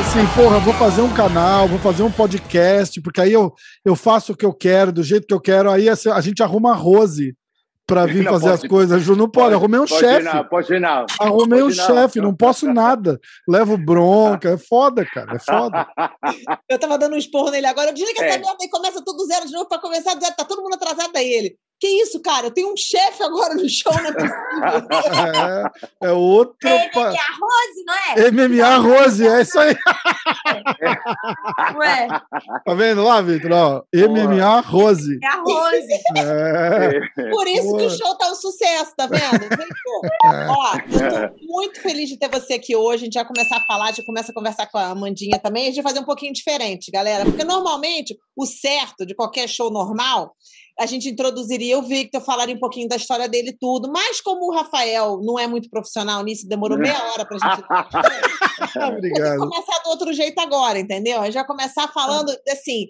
Assim, porra, vou fazer um canal, vou fazer um podcast, porque aí eu, eu faço o que eu quero, do jeito que eu quero, aí a gente arruma a Rose para vir fazer pode. as coisas. Ju, não pode, arrumei um chefe. não, pode não. Arrumei um chefe, não posso nada. Levo bronca, é foda, cara, é foda. Eu tava dando um esporro nele agora. Desliga É. essa merda e começa tudo zero de novo pra começar. do zero. Tá todo mundo atrasado aí ele. Que isso, cara? Eu tenho um chefe agora no show, não é possível. É, é outro. MMA pa- Rose, não é? MMA Rose, é isso aí. Ué, Tá vendo lá, Vitor? Ó, MMA Rose. é a Rose. É, Por isso que o show tá um sucesso, tá vendo? Gente, Ó, eu tô muito feliz de ter você aqui hoje. A gente vai começar a falar, a gente começa a conversar com a Amandinha também. A gente vai fazer um pouquinho diferente, galera. Porque normalmente o certo de qualquer show normal, a gente introduziria o Victor, falaria um pouquinho da história dele e tudo. Mas como o Rafael não é muito profissional nisso, demorou meia hora pra gente Vou Obrigado. começar do outro jeito agora, entendeu? A gente vai começar falando assim.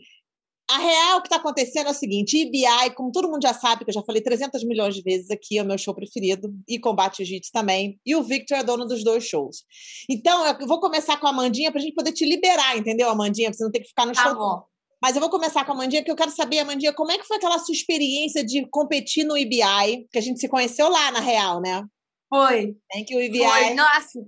A real que está acontecendo é o seguinte: IBI, como todo mundo já sabe, que eu já falei 300 milhões de vezes aqui, é o meu show preferido, e Combate Jiu-Jitsu também. E o Victor é dono dos dois shows. Então, eu vou começar com a Amandinha para a gente poder te liberar, entendeu, Amandinha? Pra você não ter que ficar no Tá show. bom. Mas eu vou começar com a Amandinha, porque eu quero saber, Amandinha, como é que foi aquela sua experiência de competir no IBI? Que a gente se conheceu lá, na real, né? Foi. Tem que o IBI. Foi. Nossa.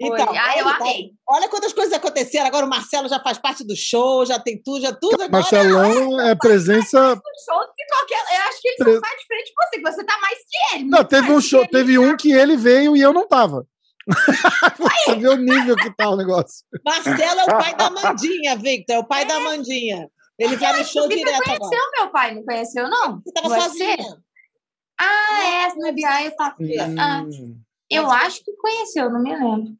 Então, foi. Ah, eu olha, amei. Olha quantas coisas aconteceram. Agora o Marcelo já faz parte do show, já tem tudo, já tudo. Agora Marcelão é presença. show que qualquer. Eu acho que ele só faz de você, que você tá mais que ele. Não, teve um show, que teve um que ele veio e eu não tava. Você vê o nível que tá o negócio. Marcelo é o pai da Amandinha, Victor. É o pai da Amandinha. Ele vai no show direto conheceu agora. meu pai, não conheceu, não? Você tava Você? sozinha. Ah, é, no BI eu tava. Ah, Hum. eu acho que conheceu, não me lembro.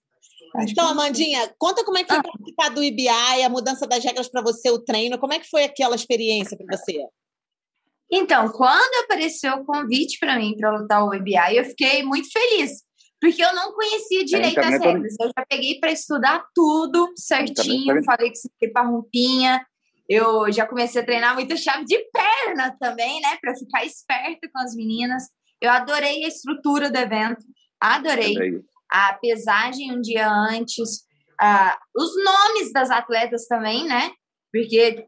Acho Então. Amandinha, conta como é que foi Ah. participar do IBI, a mudança das regras para você, o treino. Como é que foi aquela experiência para você? Então, quando apareceu o convite para mim para lutar o EBI, eu fiquei muito feliz, porque eu não conhecia direito também as regras. Eu já peguei para estudar tudo certinho, falei que você para roupinha. Eu já comecei a treinar muita chave de perna também, né, para ficar esperta com as meninas. Eu adorei a estrutura do evento, adorei a pesagem um dia antes, ah, os nomes das atletas também, né? Porque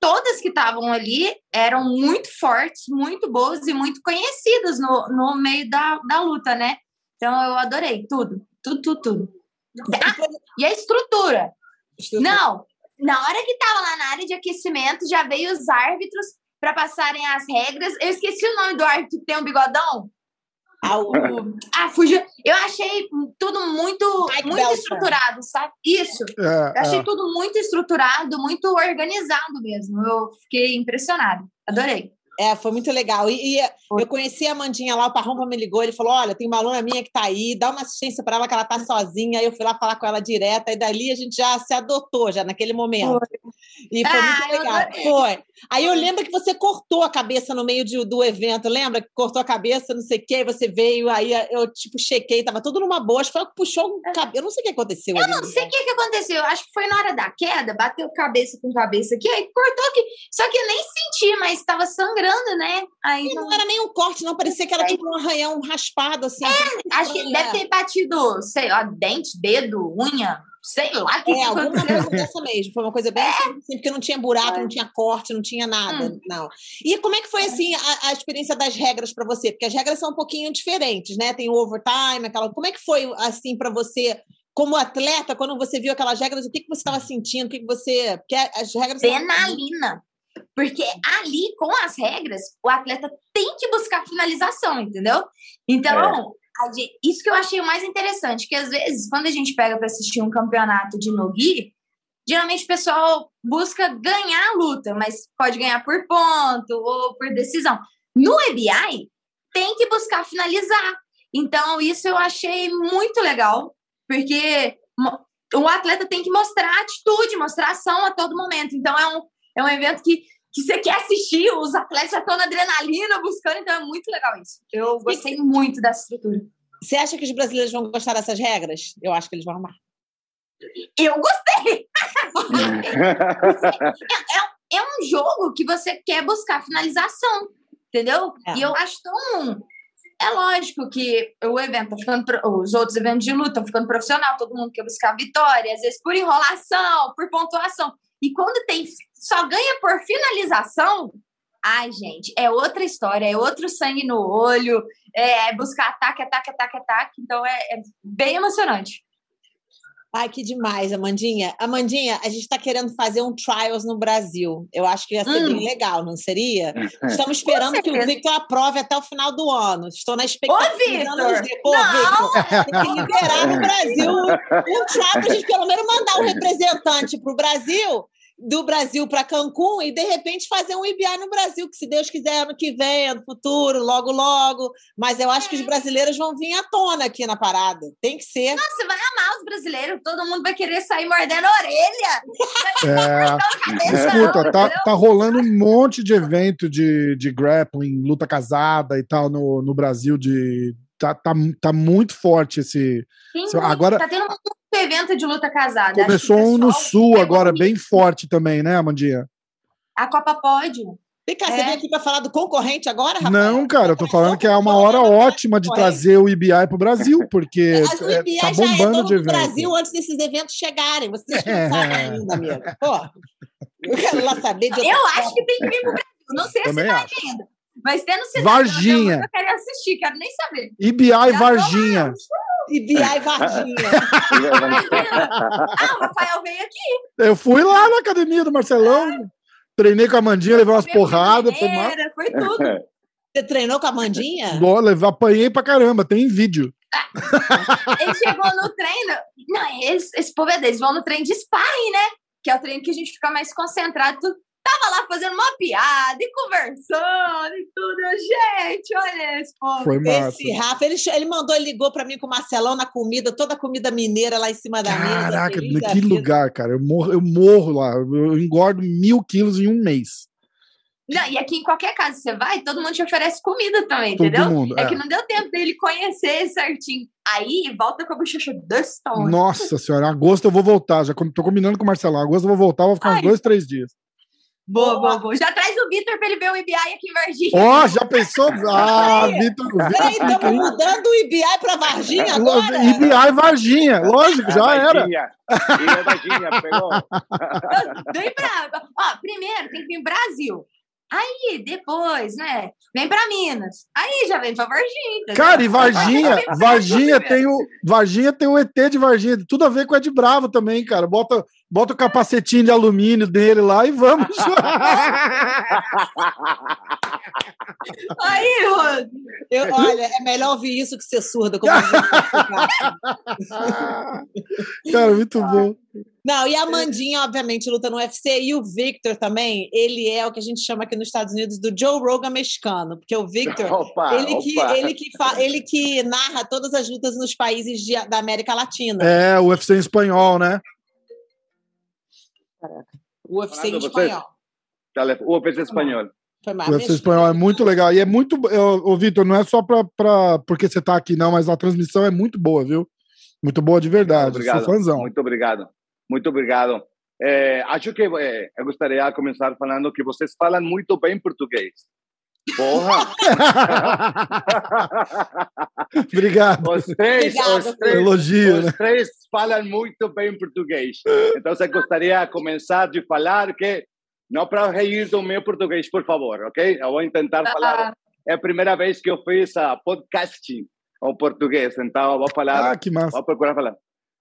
todas que estavam ali eram muito fortes, muito boas e muito conhecidas no, no meio da, da luta, né? Então eu adorei tudo, tudo, tudo, tudo. Ah, e a estrutura? Não, na hora que tava lá na área de aquecimento, já veio os árbitros para passarem as regras. Eu esqueci o nome do árbitro que tem um bigodão. Ah, o- Ah, fugiu. Eu achei tudo muito, Mike muito estruturado, sabe? Isso. É, Eu achei é. tudo muito estruturado, muito organizado mesmo. Eu fiquei impressionada. Adorei. É, foi muito legal. E, e eu conheci a Amandinha lá, o Parrompa me ligou, ele falou: olha, tem uma aluna minha que tá aí, dá uma assistência para ela que ela tá sozinha. Aí eu fui lá falar com ela direto, e dali a gente já se adotou, já naquele momento. E foi Ah, muito eu legal. Foi. Aí eu lembro que você cortou a cabeça no meio de- do evento, lembra? Que cortou a cabeça, não sei o quê, você veio, aí eu, tipo, chequei, tava tudo numa boa, acho que foi que puxou um cabelo. Eu não sei o que aconteceu. Eu ali, não sei né? o que, que aconteceu. Eu acho que foi na hora da queda, bateu cabeça com cabeça aqui, aí cortou aqui. Só que eu nem senti, mas estava sangrando, né? Aí E não- não era nem um corte, não, parecia que era tipo um arranhão raspado, assim. acho que deve ter batido, sei lá, dente, dedo, unha, sei lá o que, que É, alguma coisa dessa mesmo. Foi uma coisa bem assim, assim, porque não tinha buraco, não tinha corte, não tinha nada, Hum. não. E como é que foi assim a, a experiência das regras para você? Porque as regras são um pouquinho diferentes, né? Tem o overtime, aquela. Como é que foi assim para você? Como atleta, quando você viu aquelas regras, o que, que você estava sentindo? O que, que você. Porque as regras Adrenalina. Porque ali, com as regras, o atleta tem que buscar finalização, entendeu? Então, gente- isso que eu achei o mais interessante, que às vezes, quando a gente pega para assistir um campeonato de no-gi, geralmente o pessoal busca ganhar a luta, mas pode ganhar por ponto ou por decisão. No EBI, tem que buscar finalizar. Então, isso eu achei muito legal, porque o atleta tem que mostrar atitude, mostrar ação a todo momento. Então, é um, é um evento que, que você quer assistir, os atletas já estão na adrenalina buscando, então é muito legal isso. Eu gostei muito dessa estrutura. Você acha que os brasileiros vão gostar dessas regras? Eu acho que eles vão amar. Eu gostei! é um jogo que você quer buscar finalização, entendeu? É. E eu acho tão. É lógico que o evento tá ficando. Os outros eventos de luta estão ficando profissional, todo mundo quer buscar vitória, às vezes por enrolação, por pontuação. E quando tem. Só ganha por finalização, Ai, gente, é outra história, é outro sangue no olho, é buscar ataque, ataque, ataque, ataque. Então é, é bem emocionante. Ai, que demais, Amandinha. Amandinha, a gente está querendo fazer um trials no Brasil. Eu acho que ia ser hum. bem legal, não seria? Estamos esperando que o Victor aprove até o final do ano. Estou na expectativa. Ô, Victor! Pô, Victor, tem que liberar no Brasil um trial para a gente pelo menos mandar um representante para o Brasil do Brasil para Cancún e de repente fazer um IBA no Brasil, que se Deus quiser ano que vem, no futuro, logo logo. Mas eu acho que os brasileiros vão vir à tona aqui na parada. Tem que ser. Nossa, você vai amar os brasileiros, todo mundo vai querer sair mordendo a orelha. É... Escuta, tá, tá rolando um monte de evento de, de grappling, luta casada e tal no, no Brasil de tá, tá, tá muito forte esse. Sim, agora tá tendo um evento de luta casada. Começou um no sul agora, bem forte também, né, Amandinha? A Copa Pódio. Vem cá, é. você veio aqui para falar do concorrente agora, rapaz? Não, cara, eu tô falando que é uma hora ótima de trazer o IBI pro Brasil, porque o IBI é, tá bombando já é de evento. Brasil antes desses eventos chegarem. Vocês não é. sabem ainda, amigo. Pô, eu quero lá saber de Eu acho que tem que vir pro Brasil. Não sei Também se vai ainda. Mas tendo cidade Varginha. eu quero assistir, quero nem saber. IBI Já Varginha. IBI Varginha. ah, o Rafael veio aqui. Eu fui lá na academia do Marcelão. Ah. Treinei com a Mandinha, levei umas porradas. Foi, foi tudo. Você treinou com a Mandinha? Boa, apanhei pra caramba, tem vídeo. Ah, ele chegou no treino. Não, esse, esse povo é deles, vão no treino de sparring, né? Que é o treino que a gente fica mais concentrado tava lá fazendo uma piada e conversando e tudo. gente, olha esse povo. Foi massa. Esse Rafa, ele, ele mandou, ele ligou pra mim com o Marcelão na comida, toda a comida mineira lá em cima da Caraca, mesa. Caraca, que lugar, cara. Eu morro, eu morro lá. Eu engordo mil quilos em um mês. Não, e aqui em qualquer casa você vai, todo mundo te oferece comida também, todo entendeu? Mundo, é. é. que não deu tempo dele conhecer certinho. Aí volta com a bochecha desse tamanho. Nossa senhora, agosto eu vou voltar. Já tô combinando com o Marcelão. Agosto eu vou voltar, vou ficar Ai. uns dois, três dias. Boa, boa, boa. Já traz o Vitor para ele ver o IBI aqui em Varginha. Ó, oh, já pensou? Ah, Vitor. Peraí, estamos mudando o IBI para Varginha agora? IBI Varginha, lógico, já era. Varginha, pegou. Vem pra. Ó, primeiro tem que vir Brasil. Aí, depois, né? Vem para Minas. Aí já vem para Varginha. Cara, e Varginha, Varginha tem o Varginha tem o ET de Varginha, tudo a ver com o Ed Bravo também, cara. Bota bota o capacetinho de alumínio dele lá e vamos. Aí, Rose, eu, olha, é melhor ouvir isso que ser surda. Como cara, muito bom. Não, e a Mandinha, obviamente, luta no UFC, e o Victor também, ele é o que a gente chama aqui nos Estados Unidos do Joe Rogan mexicano, porque o Victor, opa, ele, opa. Que, ele, que fa, ele que narra todas as lutas nos países de, da América Latina. É, o UFC em espanhol, né? O UFC em espanhol. O UFC em espanhol. O UFC espanhol é muito legal. E é muito. Ô, Vitor, não é só pra, pra, porque você tá aqui, não, mas a transmissão é muito boa, viu? Muito boa de verdade. Muito obrigado. Sou fãzão. Muito obrigado. Muito obrigado. É, acho que é, eu gostaria de começar falando que vocês falam muito bem português. Porra! Obrigado. Os três, Obrigado, os três, elogio, os né? três falam muito bem português. Então, eu gostaria de começar de falar que não para rir do meu português, por favor, ok? Eu vou tentar falar. É a primeira vez que eu fiz a podcasting em português, então eu vou falar. Ah, que massa. Vou procurar falar.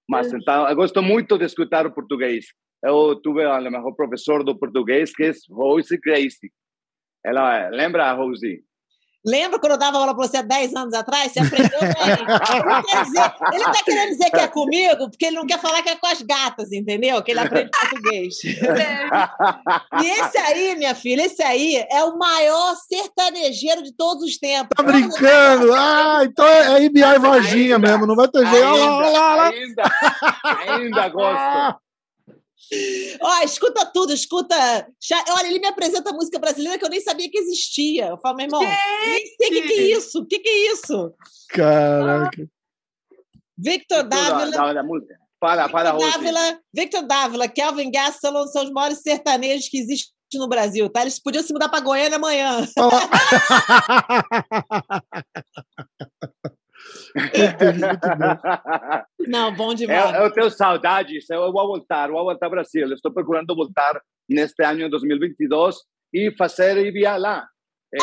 Mas então, eu gosto muito de escutar o português. Eu tive o melhor professor do português, que é Rose Gracie. Ela lembra, Rose? Lembra quando eu dava aula para você há 10 anos atrás? Você aprendeu bem. dizer, ele está querendo dizer que é comigo, porque ele não quer falar que é com as gatas, entendeu? Que ele aprende português. e esse aí, minha filha, esse aí é o maior sertanejeiro de todos os tempos. Tá brincando? Ah, então é IBI Varginha mesmo, não vai ter jeito. Ainda, olha lá, olha lá. ainda, ainda gosto. Ó, escuta tudo, escuta. Olha, ele me apresenta música brasileira que eu nem sabia que existia. Eu falo, meu irmão, nem sei o que, que, é isso. O que, que é isso? Caraca. Victor Dávila. Da, da, música. Fala, fala, Victor Dávila, Victor Dávila, Kelvin Gastelum são os maiores sertanejos que existem no Brasil, tá? Eles podiam se mudar para Goiânia amanhã. Não, bom demais. Eu, eu tenho saudades, eu vou voltar, vou voltar ao Brasil. Estou procurando voltar neste ano 2022 e fazer IBA lá. É...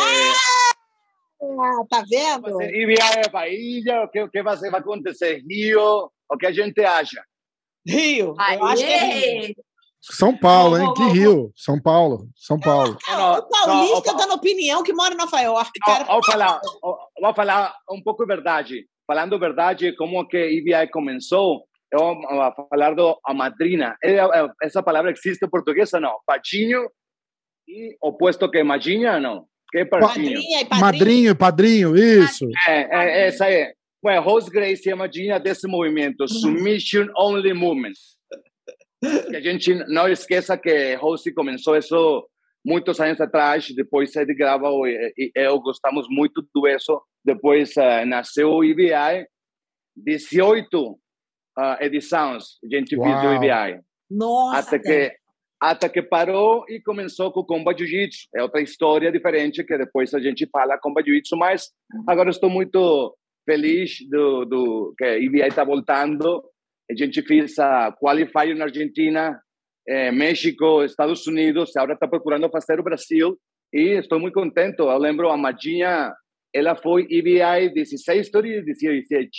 Ah, tá vendo? Fazer IBA é Bahia, o que, o que vai, vai acontecer? Rio, o que a gente acha? Rio, eu acho que é Rio. São Paulo, hein? Que Rio. São Paulo. São Paulo. o paulista dando opinião que mora em Nova York. Cara. Vou, falar, vou falar um pouco verdade. Falando verdade, como que IBI começou, eu vou falar do a madrina. Essa palavra existe em português ou não? Padrinho e opuesto que madrinha, não? Que padrinho? e padrinho. Madrinho e padrinho, isso. É, é, essa é. Well, Rose Grace é a madrinha desse movimento, Submission Only Movement. Que a gente não esqueça que Rose começou isso muitos anos atrás, depois ele gravou e eu gostamos muito do isso. Depois uh, nasceu o IBI, 18 uh, edições a gente Uau. fez do IBI. Nossa! Até que, até que parou e começou com o Comba Jiu-Jitsu. É outra história diferente que depois a gente fala Comba Jiu-Jitsu, mas agora estou muito feliz do, do que a IBI está voltando. A gente fez a qualifier na Argentina, eh, México, Estados Unidos, agora está procurando fazer o Brasil e estou muito contente. Eu lembro a Madinha, ela foi EBI 16 ou 17?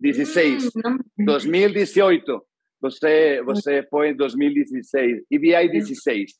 16. Hum, 2018. Você, você foi em 2016. EBI 16.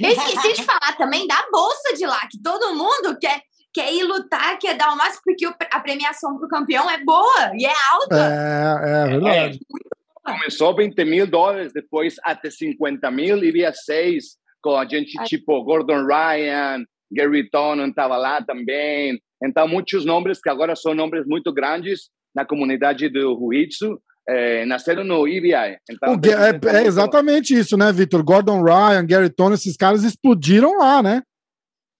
Eu esqueci de falar também da bolsa de lá, que todo mundo quer, quer ir lutar, quer dar o máximo, porque a premiação para o campeão é boa e é alta. É, é verdade. É, começou 20 mil dólares, depois até 50 mil, e via seis, com a gente tipo Gordon Ryan, Gary Tonon estava lá também. Então, muitos nomes que agora são nomes muito grandes na comunidade do Jiu-Jitsu, é, nasceram no EBI. Então, é, é, exatamente isso, né, Vitor? Gordon Ryan, Gary Tonon, esses caras explodiram lá, né?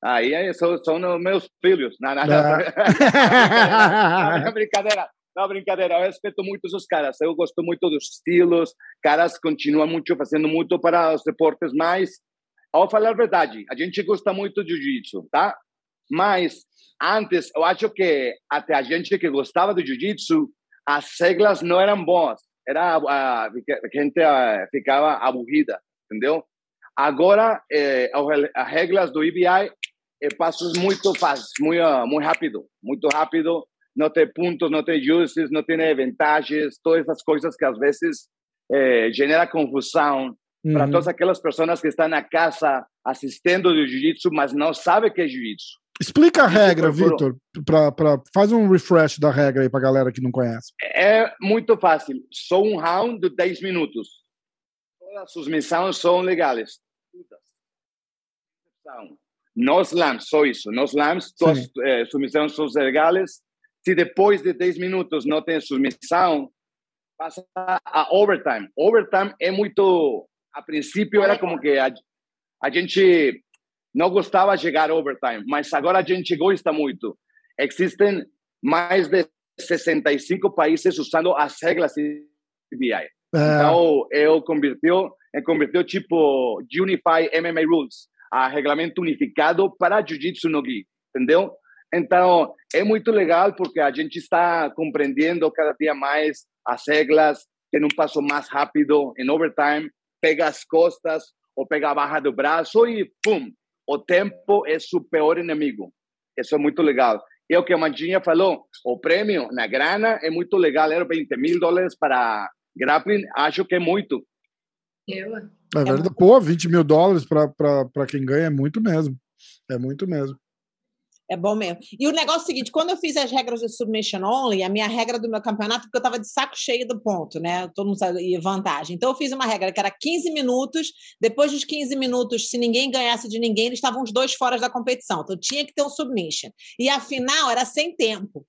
Aí, são, são meus filhos. Não, não, não. não, brincadeira. Não, brincadeira. Eu respeito muito os caras. Eu gosto muito dos estilos. Caras continuam muito fazendo muito para os esportes mais. Ao falar a verdade, a gente gosta muito de jiu-jitsu, tá? Mas antes, eu acho que até a gente que gostava do jiu-jitsu, as regras não eram boas. Era a, a gente a, ficava aburrida, entendeu? Agora, eh, as regras do EBI é passos muito fáceis, muito, muito rápido, muito rápido. Não tem pontos, não tem juízes, não tem vantagens, todas essas coisas que às vezes eh, genera confusão uhum. para todas aquelas pessoas que estão na casa assistindo o jiu-jitsu, mas não sabem que é jiu-jitsu. Explica a regra, Vitor. Faz um refresh da regra aí para a galera que não conhece. É muito fácil. Só um round de 10 minutos. Todas as submissões são legais. No slams, só isso. No slams, todas eh, submissões são legais. Se depois de 10 minutos não tem submissão, passa a overtime. Overtime é muito. A princípio era como que a, a gente não gostava de chegar overtime, mas agora a gente gosta muito. Existem mais de 65 países usando as regras CBI. É. Então, eu converteu, converteu tipo Unify MMA Rules, a regulamento unificado para Jiu-Jitsu no Gi, entendeu? Então, é muito legal porque a gente está compreendendo cada dia mais as regras, tem um passo mais rápido em overtime, pega as costas ou pega a barra do braço e pum, o tempo é seu pior inimigo. Isso é muito legal. E o que a Mandinha falou, o prêmio na grana é muito legal, era 20 mil dólares para grappling, acho que é muito. Eu. É verdade. Pô, 20 mil dólares para quem ganha é muito mesmo. É muito mesmo. É bom mesmo. E o negócio é o seguinte: quando eu fiz as regras do Submission Only, a minha regra do meu campeonato, porque eu estava de saco cheio do ponto, né? Todo mundo sabe, vantagem. Então eu fiz uma regra que era 15 minutos. Depois dos 15 minutos, se ninguém ganhasse de ninguém, eles estavam os dois fora da competição. Então tinha que ter um submission. E a final era sem tempo.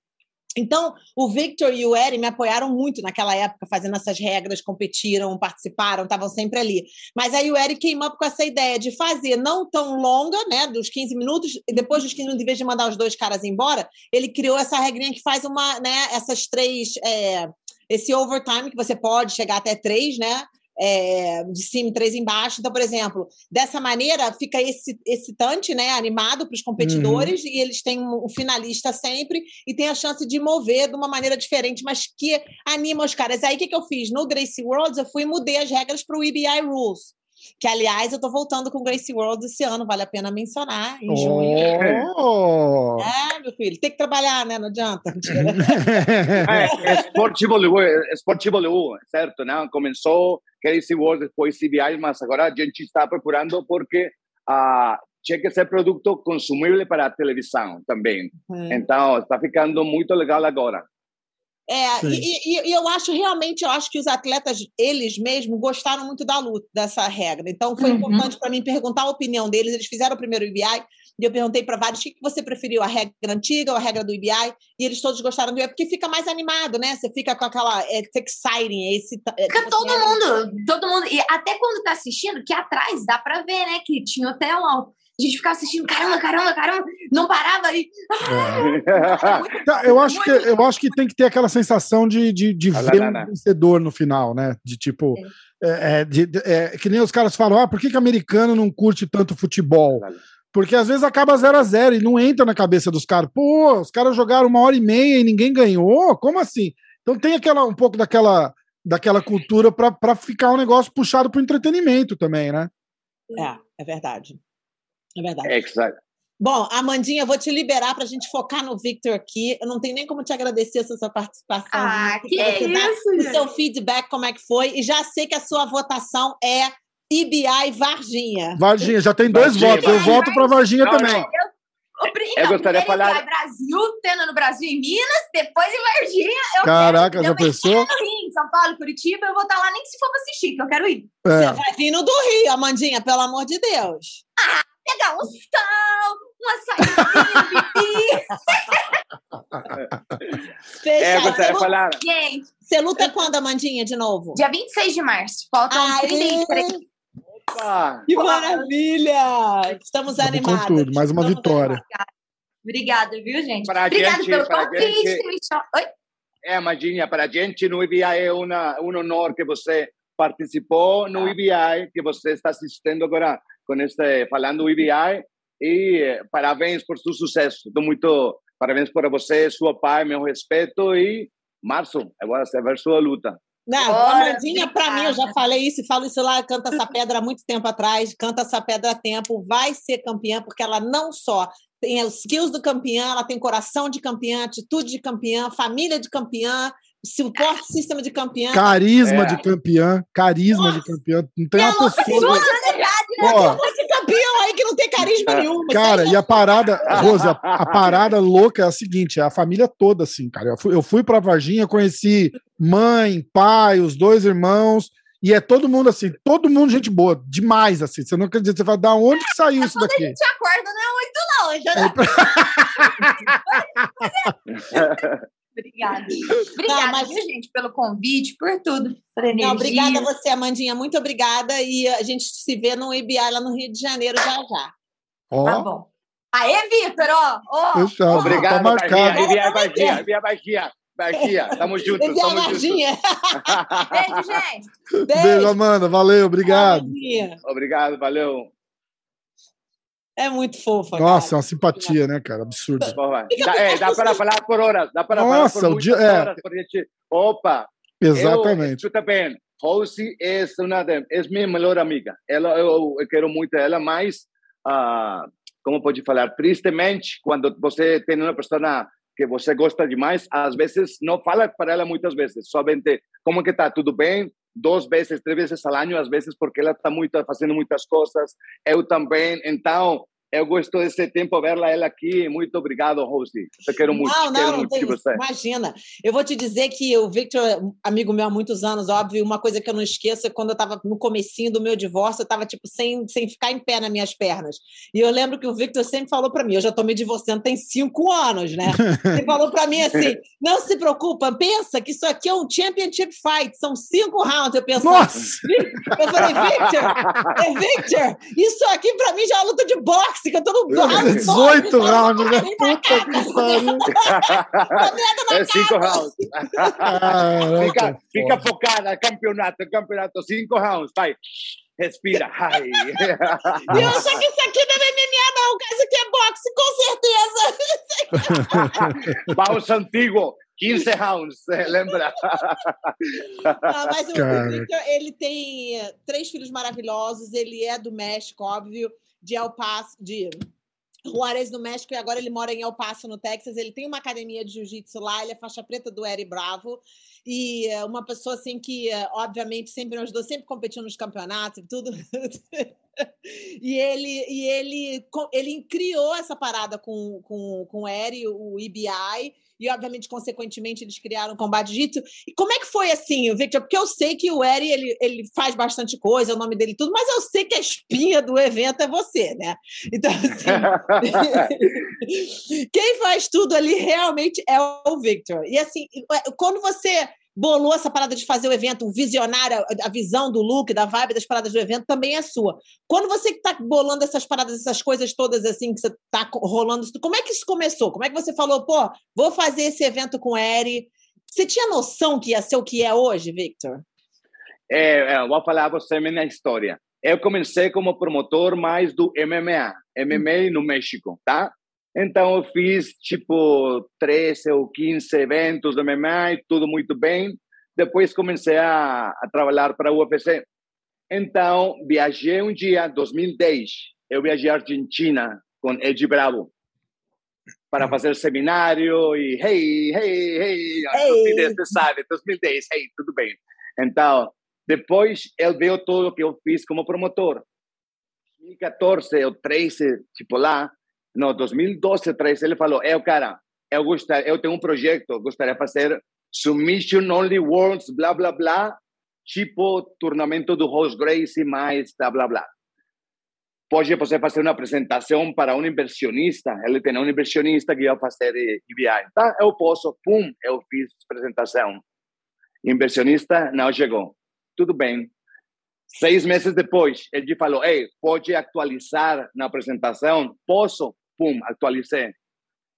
Então, o Victor e o Eri me apoiaram muito naquela época, fazendo essas regras, competiram, participaram, estavam sempre ali. Mas aí o Eri queimou com essa ideia de fazer não tão longa, né, dos 15 minutos, e depois dos 15 minutos, em vez de mandar os dois caras embora, ele criou essa regrinha que faz uma, né, essas três, é, esse overtime, que você pode chegar até três, né, é, de cima e três embaixo. Então, por exemplo, dessa maneira fica esse, excitante, né? Animado para os competidores, uhum. e eles têm um, finalista sempre e tem a chance de mover de uma maneira diferente, mas que anima os caras. Aí o que, que eu fiz? No Gracie Worlds, eu fui e mudei as regras para o EBI Rules. Que, aliás, eu estou voltando com Gracie World esse ano, vale a pena mencionar, em junho. Oh. É, meu filho, tem que trabalhar, né? Não adianta. é, é Sportivo é Sportivo certo? Né? Começou Gracie World, depois CBI, mas agora a gente está procurando porque uh, tinha que ser produto consumível para a televisão também. Hum. Então, está ficando muito legal agora. É, e, e, e, eu acho realmente, eu acho que os atletas, eles mesmos, gostaram muito da luta, dessa regra. Então, foi uhum. importante para mim perguntar a opinião deles. Eles fizeram o primeiro IBI, e eu perguntei para vários o que você preferiu, a regra antiga ou a regra do IBI, e eles todos gostaram do IBI, porque fica mais animado, né? Você fica com aquela. É exciting, é esse. É, fica todo mundo, todo mundo. E até quando tá assistindo, que atrás dá para ver, né? Que tinha o telão a gente ficava assistindo, caramba, caramba, caramba, não parava ali. É. eu, acho que, eu acho que tem que ter aquela sensação de, de, de ver um vencedor no final, né? De tipo. É, é de, de, é, que nem os caras falam, ah, por que, que americano não curte tanto futebol? Porque às vezes acaba 0 a 0 e não entra na cabeça dos caras. Pô, os caras jogaram uma hora e meia e ninguém ganhou? Como assim? Então tem aquela, um pouco daquela, daquela cultura para ficar um negócio puxado para o entretenimento também, né? É, é verdade. É verdade. Exato. Bom, Amandinha, vou te liberar para a gente focar no Victor aqui. Eu não tenho nem como te agradecer essa sua participação. Ah, que é isso, O seu feedback, como é que foi. E já sei que a sua votação é IBI Varginha. Varginha, já tem dois Varginha. votos. Eu voto para Varginha não, também. Não. Eu, eu gostaria de falar. Brasil, tendo no Brasil em Minas, depois em Varginha. Eu Caraca, já pensou? No Rio, em São Paulo, Curitiba, eu vou estar lá nem que se for para assistir, que eu quero ir. É. Você vai vir no do Rio, Amandinha, pelo amor de Deus. Ah, pegar um sal, uma saída, É, você vai falar. Gente, você luta quando, Amandinha, de novo? Dia 26 de março. Faltam Aê! 33. Opa! Que maravilha! Estamos animados. Tudo, mais uma Estamos vitória. Obrigada, viu, gente? Pra Obrigada gente, pelo convite. Gente... Oi? É, Amandinha, para a gente no IBI é uma, um honor que você participou no IBI, que você está assistindo agora com este falando IBI e eh, parabéns por seu sucesso. Dou muito parabéns para você, seu pai, meu respeito e março, agora você vai sua luta. Não, Amandinha, para mim, eu já falei isso e falo isso lá, canta essa pedra há muito tempo atrás, canta essa pedra há tempo, vai ser campeã, porque ela não só tem os skills do campeã, ela tem coração de campeã, atitude de campeã, família de campeã, suporte sistema de campeã. Carisma é. de campeã, carisma Nossa. de campeã. Não tem uma pessoa. Ó, esse campeão aí que não tem carisma é. nenhum. Cara, e a parada, Rosa, a parada louca é a seguinte: é a família toda, assim, cara. Eu fui, eu fui pra Varginha, conheci mãe, pai, os dois irmãos. E é todo mundo assim, todo mundo gente boa, demais assim. Você não acredita, você fala, da onde que saiu é, isso daqui? A gente acorda não é muito longe, né? Obrigada. Obrigada, não, mas... viu, gente, pelo convite, por tudo, por energia. Não, obrigada a você, Amandinha. Muito obrigada. E a gente se vê no IBI lá no Rio de Janeiro já já. Oh. Tá bom. Aê, Vitor, ó. Oh. Fechado. Tá Obrigado, tá marcado. IBI Varginha, IBI Varginha. Varginha, tamo junto. Beijo, tamo Varginha. Beijo, gente. Beijo, Beijo Amanda. Valeu, obrigado. Obrigado, valeu. É muito fofa. Nossa, cara. é uma simpatia, né, cara? Absurdo. Dá, é, dá para falar por horas. Dá para falar por o dia, é. horas. Gente... Opa! Exatamente. Eu, escuta bem. Rosie é uma de, é minha melhor amiga. Ela, eu, eu quero muito ela, mas, uh, como pode falar, tristemente, quando você tem uma pessoa que você gosta demais, às vezes não fala para ela muitas vezes, somente como que tá, tudo bem? Duas vezes, três vezes ao ano, às vezes porque ela está muito fazendo muitas coisas, eu também. Então, eu gosto desse tempo verla ela aqui. Muito obrigado, Rose. Eu quero muito. Não, não, não tem, você. Imagina. Eu vou te dizer que o Victor, amigo meu há muitos anos, óbvio, uma coisa que eu não esqueço é quando eu estava no comecinho do meu divórcio, eu estava tipo sem, sem ficar em pé nas minhas pernas. E eu lembro que o Victor sempre falou para mim, eu já estou me divorciando tem cinco anos, né? Ele falou para mim assim: não se preocupa, pensa que isso aqui é um championship fight, são cinco rounds. Eu pensei, Nossa! eu falei, Victor, é Victor, isso aqui para mim já é uma luta de boxe tô no round 18 rounds, né? Puta que pariu. é 5 rounds. fica, fica focada, campeonato, campeonato, 5 rounds, vai. Respira. Ai. Eu achei que isso aqui não é MMA, não. Isso aqui é boxe, com certeza. Vamos antigo. 15 rounds, lembra? Ah, mas o, Victor, ele tem três filhos maravilhosos, ele é do México, óbvio, de El Paso, de Juarez, no México, e agora ele mora em El Paso, no Texas. Ele tem uma academia de jiu-jitsu lá, ele é faixa preta do Eri Bravo. E é uma pessoa assim que, obviamente, sempre nos ajudou, sempre competiu nos campeonatos e tudo. e ele, e ele, ele criou essa parada com, com, com o Eri, o EBI, e, obviamente, consequentemente, eles criaram o combate jiu-jitsu. E como é que foi assim, Victor? Porque eu sei que o Eri, ele, ele faz bastante coisa, é o nome dele tudo, mas eu sei que a espinha do evento é você, né? Então, assim, quem faz tudo ali realmente é o Victor. E, assim, quando você bolou essa parada de fazer o evento, visionário, a visão do look, da vibe das paradas do evento também é sua. Quando você está bolando essas paradas, essas coisas todas assim, que você está rolando, como é que isso começou? Como é que você falou, pô, vou fazer esse evento com Eri? Você tinha noção que ia ser o que é hoje, Victor? É, é vou falar você a minha história. Eu comecei como promotor mais do MMA, MMA no México, tá? Então, eu fiz tipo 13 ou 15 eventos de MMA e tudo muito bem. Depois comecei a, a trabalhar para o UFC. Então, viajei um dia, 2010, eu viajei à Argentina com Ed Bravo para hum. fazer seminário e hey, hey, hey, hey. 2010, você sabe, 2010, hey, tudo bem. Então, depois ele viu tudo que eu fiz como promotor. 2014 ou 13, tipo lá, no 2012, 13, ele falou: Eu, cara, eu, gostar, eu tenho um projeto, gostaria de fazer Submission Only Worlds, blá, blá, blá, tipo turnamento do Rose Gracie, mais blá, blá, blá. Pode você fazer uma apresentação para um inversionista, ele tem um inversionista que ia fazer IBI. Tá, eu posso, pum, eu fiz apresentação. Inversionista não chegou. Tudo bem, Seis meses depois, ele falou: Ei, pode atualizar na apresentação? Posso? Pum, atualizei.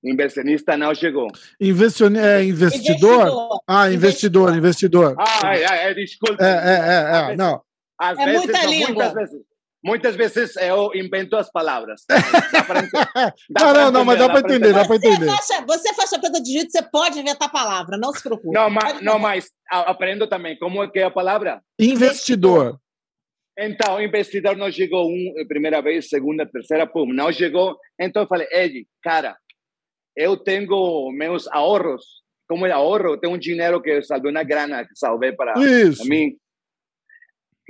Inversionista não chegou. Investioni é investidor? investidor? Ah, investidor, investidor. Ah, é, é, desculpa. É, é, é, é não. Às é vezes, muita língua. muitas vezes. Muitas vezes eu invento as palavras. não, não, não, mas dá para entender, dá para entender. Você faz chapéu de jiu você pode inventar palavra, não se preocupe. Não, mas, não, mas aprendo também. Como é que é a palavra? Investidor. Então, o investidor não chegou uma primeira vez, segunda, terceira, pum, não chegou. Então, eu falei, Ed, cara, eu tenho meus ahorros. Como é ahorro? Eu tenho um dinheiro que eu salvei uma grana que salvei para, para mim.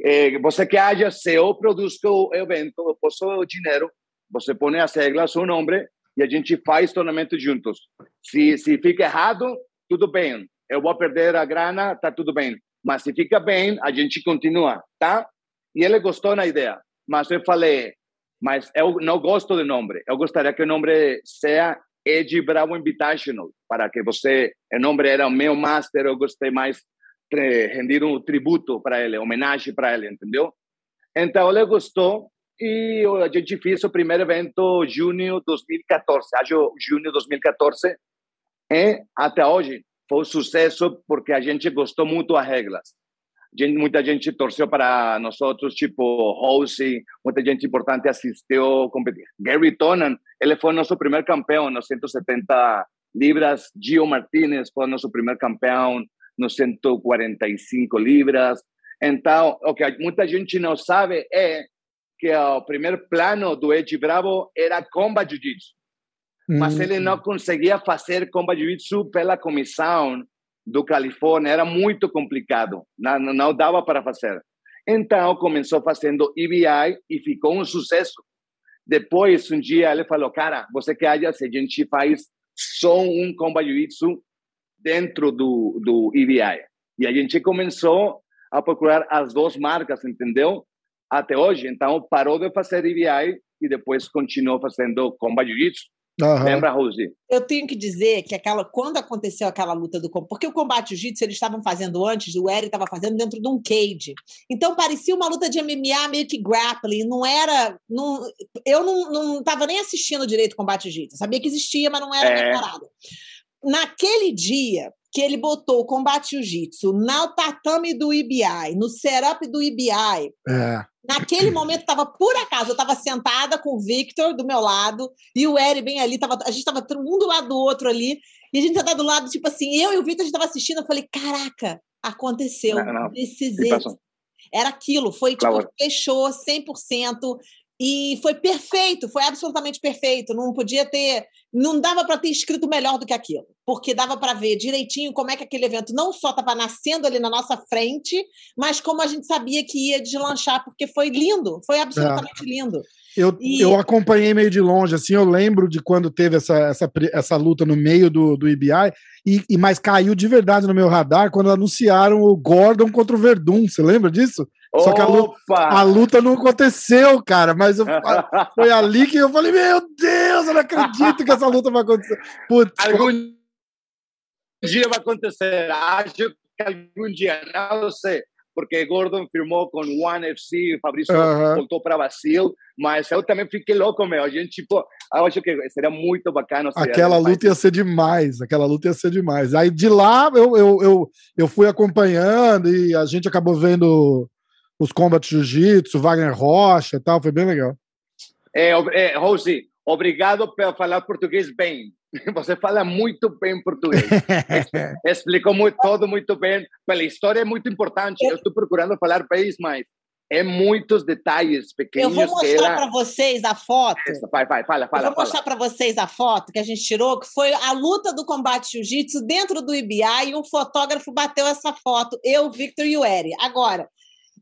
Eh, você que haja, se eu produzo o evento, eu posso o dinheiro, você põe as regras, seu nome, e a gente faz torneamento juntos. Se, se fica errado, tudo bem. Eu vou perder a grana, tá tudo bem. Mas se fica bem, a gente continua, tá? E ele gostou na ideia, mas eu falei, mas eu não gosto do nome. Eu gostaria que o nome seja Ed Bravo Invitational, para que você, o nome era o meu master, eu gostei mais de render um tributo para ele, homenagem para ele, entendeu? Então ele gostou e a gente fez o primeiro evento junho 2014, acho junho 2014, e até hoje foi um sucesso porque a gente gostou muito das regras gente, muita gente torceu para nós outros, tipo Hosey, muita gente importante assistiu competir. Gary Tonan, ele foi nosso primeiro campeão nos 170 libras. Gio Martinez foi nosso primeiro campeão nos 145 libras. Então, o que muita gente não sabe é que o primeiro plano do Edge Bravo era combat jiu-jitsu. Mas ele não hum. conseguia fazer combat jiu-jitsu pela comissão do Califórnia era muito complicado, não, não dava para fazer. Então, começou fazendo EBI e ficou um sucesso. Depois, um dia, ele falou, cara, você quer se a gente faz só um combat jiu-jitsu dentro do, do EBI. E a gente começou a procurar as duas marcas, entendeu? Até hoje. Então, parou de fazer EBI e depois continuou fazendo combat jiu-jitsu. Uhum. Lembra, Rose? Eu tenho que dizer que aquela, quando aconteceu aquela luta do porque o combate jiu-jitsu eles estavam fazendo antes, o Eric estava fazendo dentro de um cage. Então parecia uma luta de MMA meio que grappling, não era, não, eu não estava nem assistindo direito o combate jiu-jitsu. Sabia que existia, mas não era é. Naquele dia, que ele botou o combate jiu-jitsu no tatame do IBI, no setup do IBI. É. Naquele momento estava por acaso, eu estava sentada com o Victor do meu lado e o Eri bem ali, tava, a gente estava um do lado do outro ali, e a gente estava do lado, tipo assim, eu e o Victor a gente estava assistindo, eu falei, caraca, aconteceu, não, não. Era aquilo, foi tipo, fechou 100%, e foi perfeito, foi absolutamente perfeito. Não podia ter, não dava para ter escrito melhor do que aquilo, porque dava para ver direitinho como é que aquele evento não só estava nascendo ali na nossa frente, mas como a gente sabia que ia deslanchar, porque foi lindo, foi absolutamente é. lindo. Eu, e... eu acompanhei meio de longe, assim, eu lembro de quando teve essa, essa, essa luta no meio do, do IBI, e, e, mas caiu de verdade no meu radar quando anunciaram o Gordon contra o Verdun, você lembra disso? Só que a luta, a luta, não aconteceu, cara. Mas eu, foi ali que eu falei: Meu Deus, eu não acredito que essa luta vai acontecer. Putz, algum dia vai acontecer. Acho que algum dia, não sei. Porque Gordon firmou com o One FC, Fabrício uh -huh. voltou para Brasil. Mas eu também fiquei louco, meu. A gente, tipo, eu acho que seria muito bacana. Aquela luta ia ser demais. Aquela luta ia ser demais. Aí de lá eu, eu, eu, eu fui acompanhando e a gente acabou vendo os combates jiu-jitsu, Wagner Rocha e tal, foi bem legal. É, é, Rose, obrigado por falar português bem. Você fala muito bem português. Explicou muito, todo muito bem. Pela história é muito importante. Eu estou procurando falar bem, mas é muitos detalhes pequenos. Eu vou mostrar para vocês a foto. Vai, vai, fala, fala. Eu vou mostrar para vocês a foto que a gente tirou, que foi a luta do combate jiu-jitsu dentro do IBI e um fotógrafo bateu essa foto, eu, Victor e o Eri. Agora,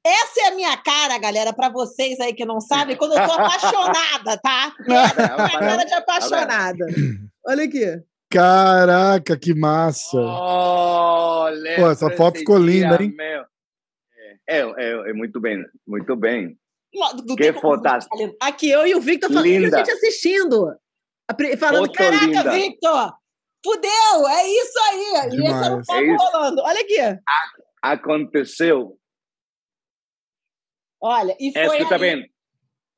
essa é a minha cara, galera, para vocês aí que não sabem, quando eu tô apaixonada, tá? Essa é a minha cara de apaixonada. Olha aqui. Caraca, que massa! Oh, Pô, essa foto ficou linda, hein? Meu. É, é, é, muito bem, muito bem. Do que fantástico. Aqui, eu e o Victor falando, a gente assistindo. Falando, Foto caraca, linda. Victor, fudeu, é isso aí. Demais. E esse era o papo é rolando. Olha aqui. Aconteceu Olha, e foi. É, também.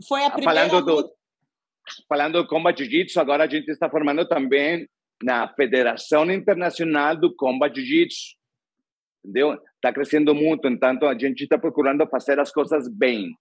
Foi a primeira. Falando do, falando do Combat Jiu-Jitsu, agora a gente está formando também na Federação Internacional do Combat Jiu-Jitsu. Entendeu? Está crescendo muito, então a gente está procurando fazer as coisas bem.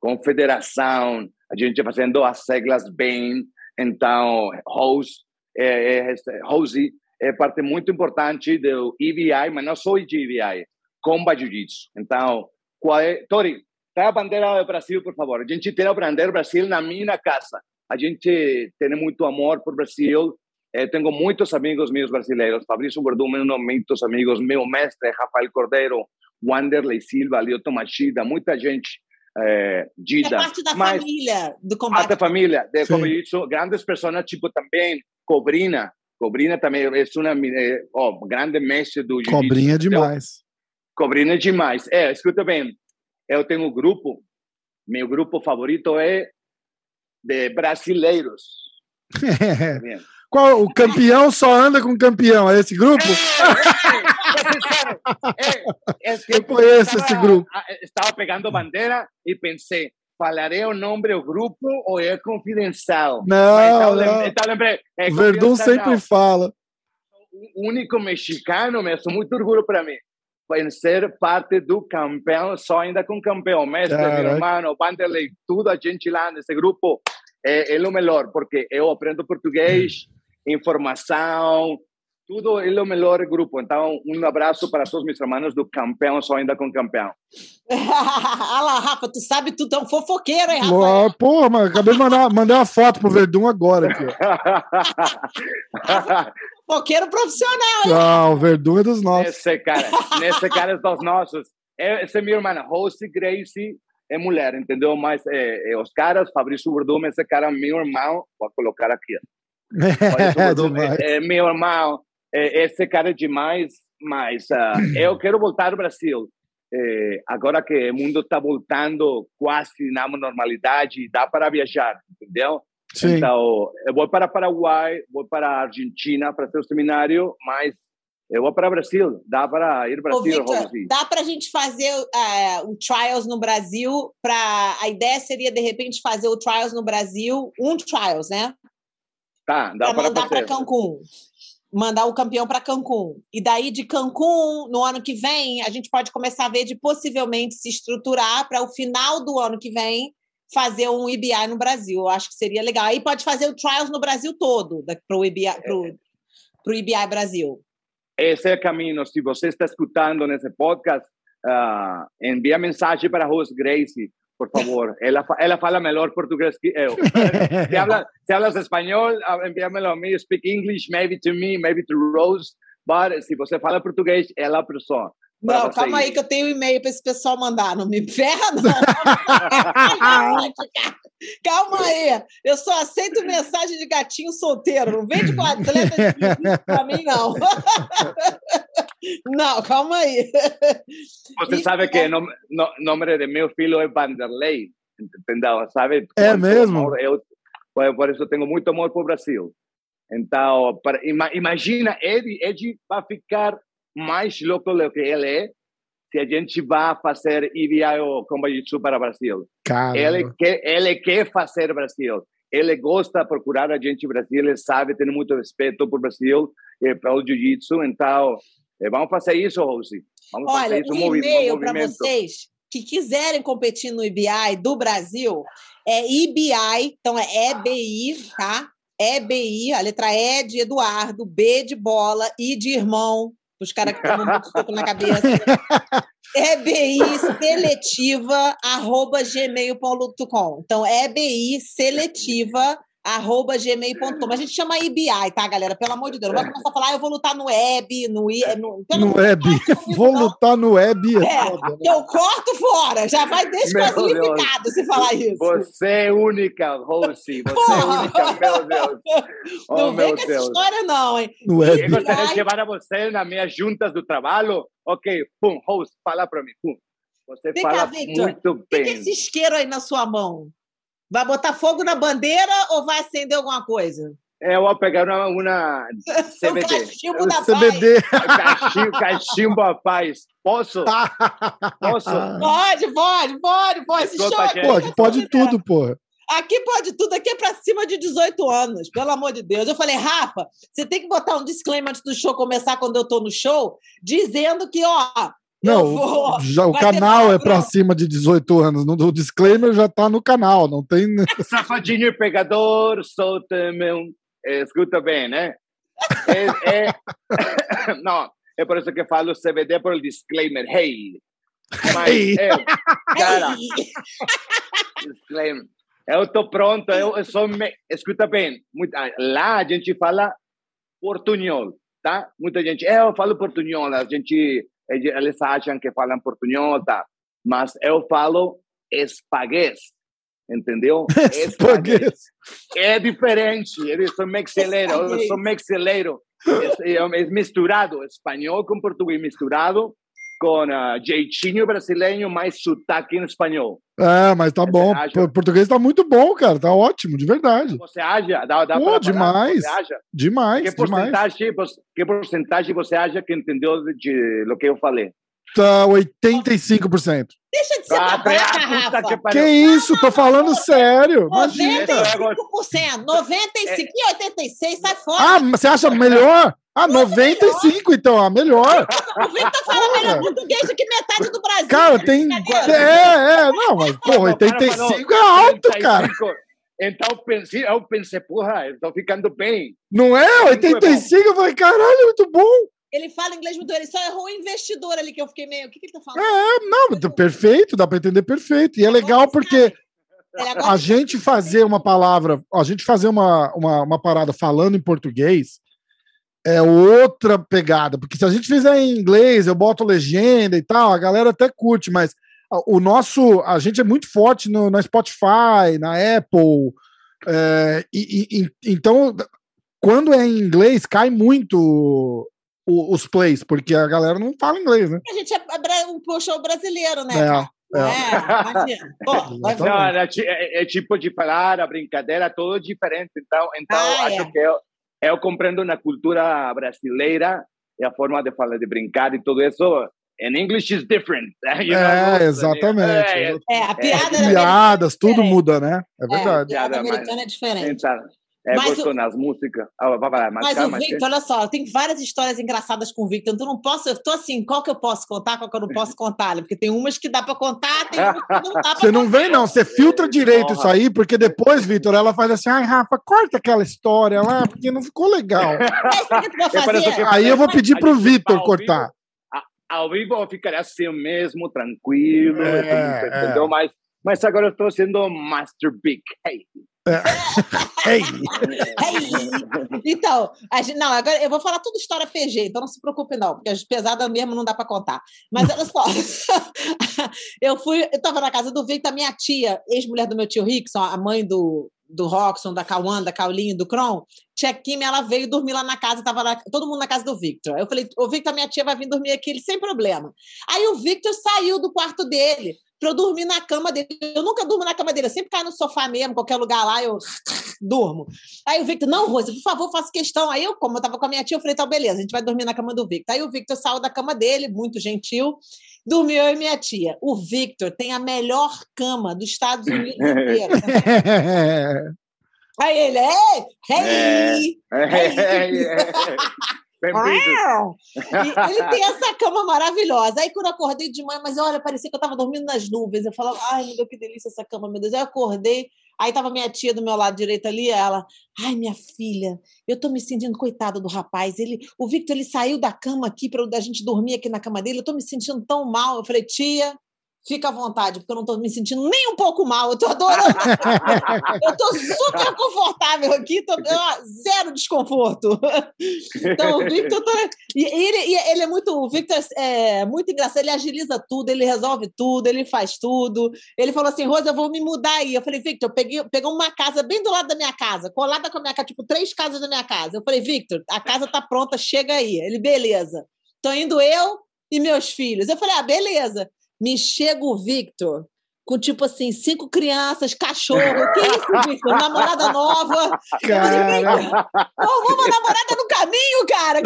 Com federação, a gente fazendo as regras bem. Então, Rose, é, é, Rose é parte muito importante do EVI, mas não só de EVI, Combat Jiu-Jitsu. Então, qual é, Tori, Traga a bandeira do Brasil, por favor. A gente tem a bandeira do Brasil na minha casa. A gente tem muito amor por Brasil. Eh, tenho muitos amigos meus brasileiros. Fabrício Verdun, muitos amigos. Meu mestre, Rafael Cordeiro, Wanderley Silva, Lioto Machida, muita gente. Eh, Gida. É parte da Mas, família do combate. Parte da família. De, como isso, grandes pessoas, tipo também Cobrina. Cobrina também é uma eh, oh, grande mestre do Cobrinha é demais. Cobrina é demais. É, escuta bem. Eu tenho um grupo, meu grupo favorito é de brasileiros. Qual, o campeão só anda com campeão, é esse grupo? É, é, é, eu conheço esse grupo. Estava pegando bandeira e pensei, falarei o nome do grupo ou é confidencial? Não, Mas, não. Então, lembrei, é o Verdun sempre fala. O único mexicano, mas sou muito orgulho para mim em ser parte do campeão, só ainda com campeão, mestre, Caraca. meu irmão, Vanderlei, tudo a gente lá nesse grupo é, é o melhor, porque eu aprendo português, informação, tudo é o melhor grupo. Então, um abraço para todos meus irmãos do campeão, só ainda com campeão. Olha lá, Rafa, tu sabe, tu é um fofoqueiro, hein, Rafa? Oh, porra, mas acabei de mandar, mandar uma foto pro Verdun agora. Aqui, fofoqueiro profissional, hein? Não, o Verdun é dos nossos. Esse cara, nesse cara é dos nossos. Essa é minha irmã, Rose Gracie, é mulher, entendeu? Mas é, é, os caras, Fabrício Verdun, esse cara é meu irmão, vou colocar aqui. É, é, meu irmão, é, esse cara é demais, mas uh, eu quero voltar ao Brasil. É, agora que o mundo está voltando quase na normalidade, dá para viajar, entendeu? Sim. Então, eu vou para Paraguai, vou para Argentina para ter o seminário, mas eu vou para o Brasil. Dá para ir para o Brasil, Victor, Dá para a gente fazer uh, o Trials no Brasil? Pra... A ideia seria, de repente, fazer o Trials no Brasil, um Trials, né? Tá, dá para mandar para Cancún. Mandar o campeão para Cancún. E daí, de Cancún, no ano que vem, a gente pode começar a ver de possivelmente se estruturar para o final do ano que vem fazer um IBI no Brasil. Eu acho que seria legal. Aí pode fazer o Trials no Brasil todo, para o IBI, pro, pro IBI Brasil. Esse é o caminho. Se você está escutando nesse podcast, uh, envia mensagem para a Rose Gracie, por favor. ela, ela fala melhor português que eu. se, habla, se hablas espanhol, envíamelo a mim. Speak English, maybe to me, maybe to Rose. But se você fala português, ela é a pessoa. Não, calma aí que eu tenho um e-mail para esse pessoal mandar. Não me ferra, não. calma aí. Eu só aceito mensagem de gatinho solteiro. Não vem de atleta para mim, não. não, calma aí. Você e, sabe que o nome, no, nome de meu filho é Vanderlei. Entendeu? Sabe? É mesmo? Eu, por isso eu tenho muito amor para o Brasil. Então, para, imagina, ele, ele vai ficar mais louco do que ele é se a gente vai fazer IBI ou Combat Jiu para o Brasil. Caramba. Ele quer, ele quer fazer Brasil. Ele gosta de procurar a gente no Brasil, ele sabe, tem muito respeito por Brasil e pelo Jiu-Jitsu. Então, eh, vamos fazer isso, Rose. Vamos Olha, fazer isso, um e-mail para vocês que quiserem competir no IBI do Brasil é IBI, então é EBI, tá? EBI, a letra E de Eduardo, B de bola, I de irmão, os caras que tomam muito soco na cabeça. EBI seletiva, arroba gmail.com. Então, EBI seletiva, arroba gmail.com. A gente chama IBI, tá, galera? Pelo amor de Deus. Não vai começar a falar, ah, eu vou lutar no web, no... No, no web. vou não. lutar no web. É, é foda, né? eu corto fora. Já vai desclassificado se falar isso. Você é única, Rossi. Você Porra. é única, meu Deus. Oh, não vem com Deus. essa história não, hein? No web. Eu gostaria de levar a você nas minhas juntas do trabalho. Ok, pum, Rose, fala para mim, pum. Você Vem fala cá, Victor, muito bem. O que é esse isqueiro aí na sua mão? Vai botar fogo na bandeira ou vai acender alguma coisa? É, eu vou pegar uma, uma CBD. o cachimbo da CBD. paz. Cachimbo, cachimbo a paz. Posso? Posso? Pode, pode, pode, pode. Se pode, pode tudo, pô. Aqui pode tudo, aqui é para cima de 18 anos, pelo amor de Deus. Eu falei, Rafa, você tem que botar um disclaimer antes do show começar quando eu estou no show, dizendo que, ó, não, vou, já, o canal é para cima de 18 anos. O disclaimer já está no canal, não tem. Safadinho pegador, solta meu. É, escuta bem, né? É, é... não, é por isso que eu falo CBD por o disclaimer. Hey! Mas, hey. É, cara, disclaimer. Eu estou pronto, eu, eu sou. Me... Escuta bem, muito... lá a gente fala portunhol, tá? Muita gente, eu falo portunhol, a gente eles acham que falam portunhol, tá? Mas eu falo espaguês, entendeu? espaguês. É diferente, eles são mexeleiro, eu sou mexeleiro. É, é misturado, espanhol com português misturado, com uh, jeitinho brasileiro, mais sotaque em espanhol. É, mas tá bom. Português tá muito bom, cara. Tá ótimo, de verdade. Você acha? Dá, dá Pô, demais. Demais, que porcentagem, demais. Que porcentagem você acha que entendeu de lo que eu falei? Tá 85%. Deixa de ser ah, babaca, Rafa. Que, que isso? Tô falando sério. 95%. 95 e 86, sai fora. Ah, você acha melhor? Ah, 95 então, ah, melhor. 90 fala melhor português do que metade do Brasil. Cara, tem. É, é, não, mas, pô, 85 é alto, cara. Então pensei, eu pensei, porra, eu tô ficando bem. Não é? 85, eu falei, caralho, muito bom. Ele fala inglês muito, ele só errou o investidor ali, que eu fiquei meio. O que, que ele tá falando? É, não, perfeito, dá para entender perfeito. E é legal porque a gente fazer uma palavra, a gente fazer uma, uma, uma parada falando em português é outra pegada, porque se a gente fizer em inglês, eu boto legenda e tal, a galera até curte, mas o nosso, a gente é muito forte no, na Spotify, na Apple, é, e, e, então quando é em inglês cai muito o, os plays, porque a galera não fala inglês, né? A gente é um show brasileiro, né? É, Pô, não, é, é, é, tipo de falar, a brincadeira, tudo diferente. Então, então ah, acho é. que eu, eu compreendo na cultura brasileira e a forma de falar, de brincar e tudo isso. In English is different. You know? É, exatamente. É, é, a piada piadas, tudo muda, né? É verdade. É, a piada americana é diferente. Então, é, mas nas músicas. Ah, vai, vai, mas, mas calma, o Victor, olha só, tem várias histórias engraçadas com o Victor. Então não posso, eu tô assim, qual que eu posso contar, qual que eu não posso contar? Porque tem umas que dá para contar, tem umas que não dá pra Você não vem, não, você filtra direito isso aí, porque depois, Victor, ela faz assim, ai, Rafa, corta aquela história lá, porque não ficou legal. É aí eu vou pedir pro Victor cortar. Ao vivo eu ficaria assim mesmo, tranquilo, é, entendeu? É. Mas, mas agora eu estou sendo Master Big. Hey. Hey. hey. Então, gente, não, agora eu vou falar tudo história PG, então não se preocupe não, porque as pesadas mesmo não dá para contar. Mas olha só, eu fui, eu estava na casa do Victor, minha tia, ex-mulher do meu tio Rickson, a mãe do, do Roxon, da Cauã, da do Kron, tia Kim, ela veio dormir lá na casa, tava lá, todo mundo na casa do Victor. Eu falei, o Victor, minha tia vai vir dormir aqui, ele, sem problema. Aí o Victor saiu do quarto dele, para eu dormir na cama dele. Eu nunca durmo na cama dele, eu sempre caio no sofá mesmo, qualquer lugar lá, eu durmo. Aí o Victor, não, Rose, por favor, faça questão. Aí eu, como eu estava com a minha tia, eu falei, tá, beleza, a gente vai dormir na cama do Victor. Aí o Victor saiu da cama dele, muito gentil, dormiu eu e minha tia. O Victor tem a melhor cama dos Estados Unidos inteiro. Aí ele, ei, hey, hey. ele tem essa cama maravilhosa. Aí quando eu acordei de manhã, mas olha, parecia que eu estava dormindo nas nuvens. Eu falava, ai, meu Deus, que delícia essa cama, meu Deus. Aí eu acordei, aí tava minha tia do meu lado direito ali, ela, ai, minha filha, eu tô me sentindo coitada do rapaz. Ele, o Victor, ele saiu da cama aqui para a gente dormir aqui na cama dele. Eu tô me sentindo tão mal. Eu falei, tia, fica à vontade, porque eu não estou me sentindo nem um pouco mal, eu estou adorando. eu estou super confortável aqui, tô, zero desconforto. então, o Victor tá, e ele, ele é muito, o Victor é muito engraçado, ele agiliza tudo, ele resolve tudo, ele faz tudo. Ele falou assim, Rosa, eu vou me mudar aí. Eu falei, Victor, eu peguei, peguei uma casa bem do lado da minha casa, colada com a minha casa, tipo, três casas da minha casa. Eu falei, Victor, a casa tá pronta, chega aí. Ele, beleza. Tô indo eu e meus filhos. Eu falei, ah, beleza me chega o Victor com tipo assim, cinco crianças, cachorro. Que isso, Victor? Namorada nova. Cara. uma namorada no caminho, cara.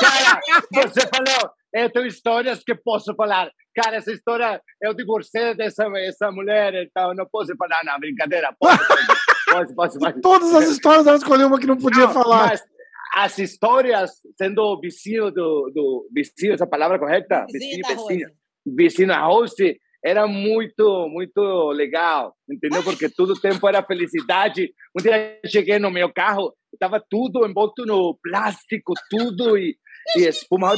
cara, você falou, eu tenho histórias que posso falar. Cara, essa história, eu divorciei dessa essa mulher, então não posso falar, não, brincadeira. Pode, pode, pode, Todas as histórias, ela escolheu uma que não podia não, falar. Mas, as histórias, sendo vizinho do, do vizinho, essa palavra correta? Vizinho, vizinho, vizinha host era muito, muito legal, entendeu? Porque todo tempo era felicidade. Um dia cheguei no meu carro, estava tudo envolto no plástico, tudo e, e espuma.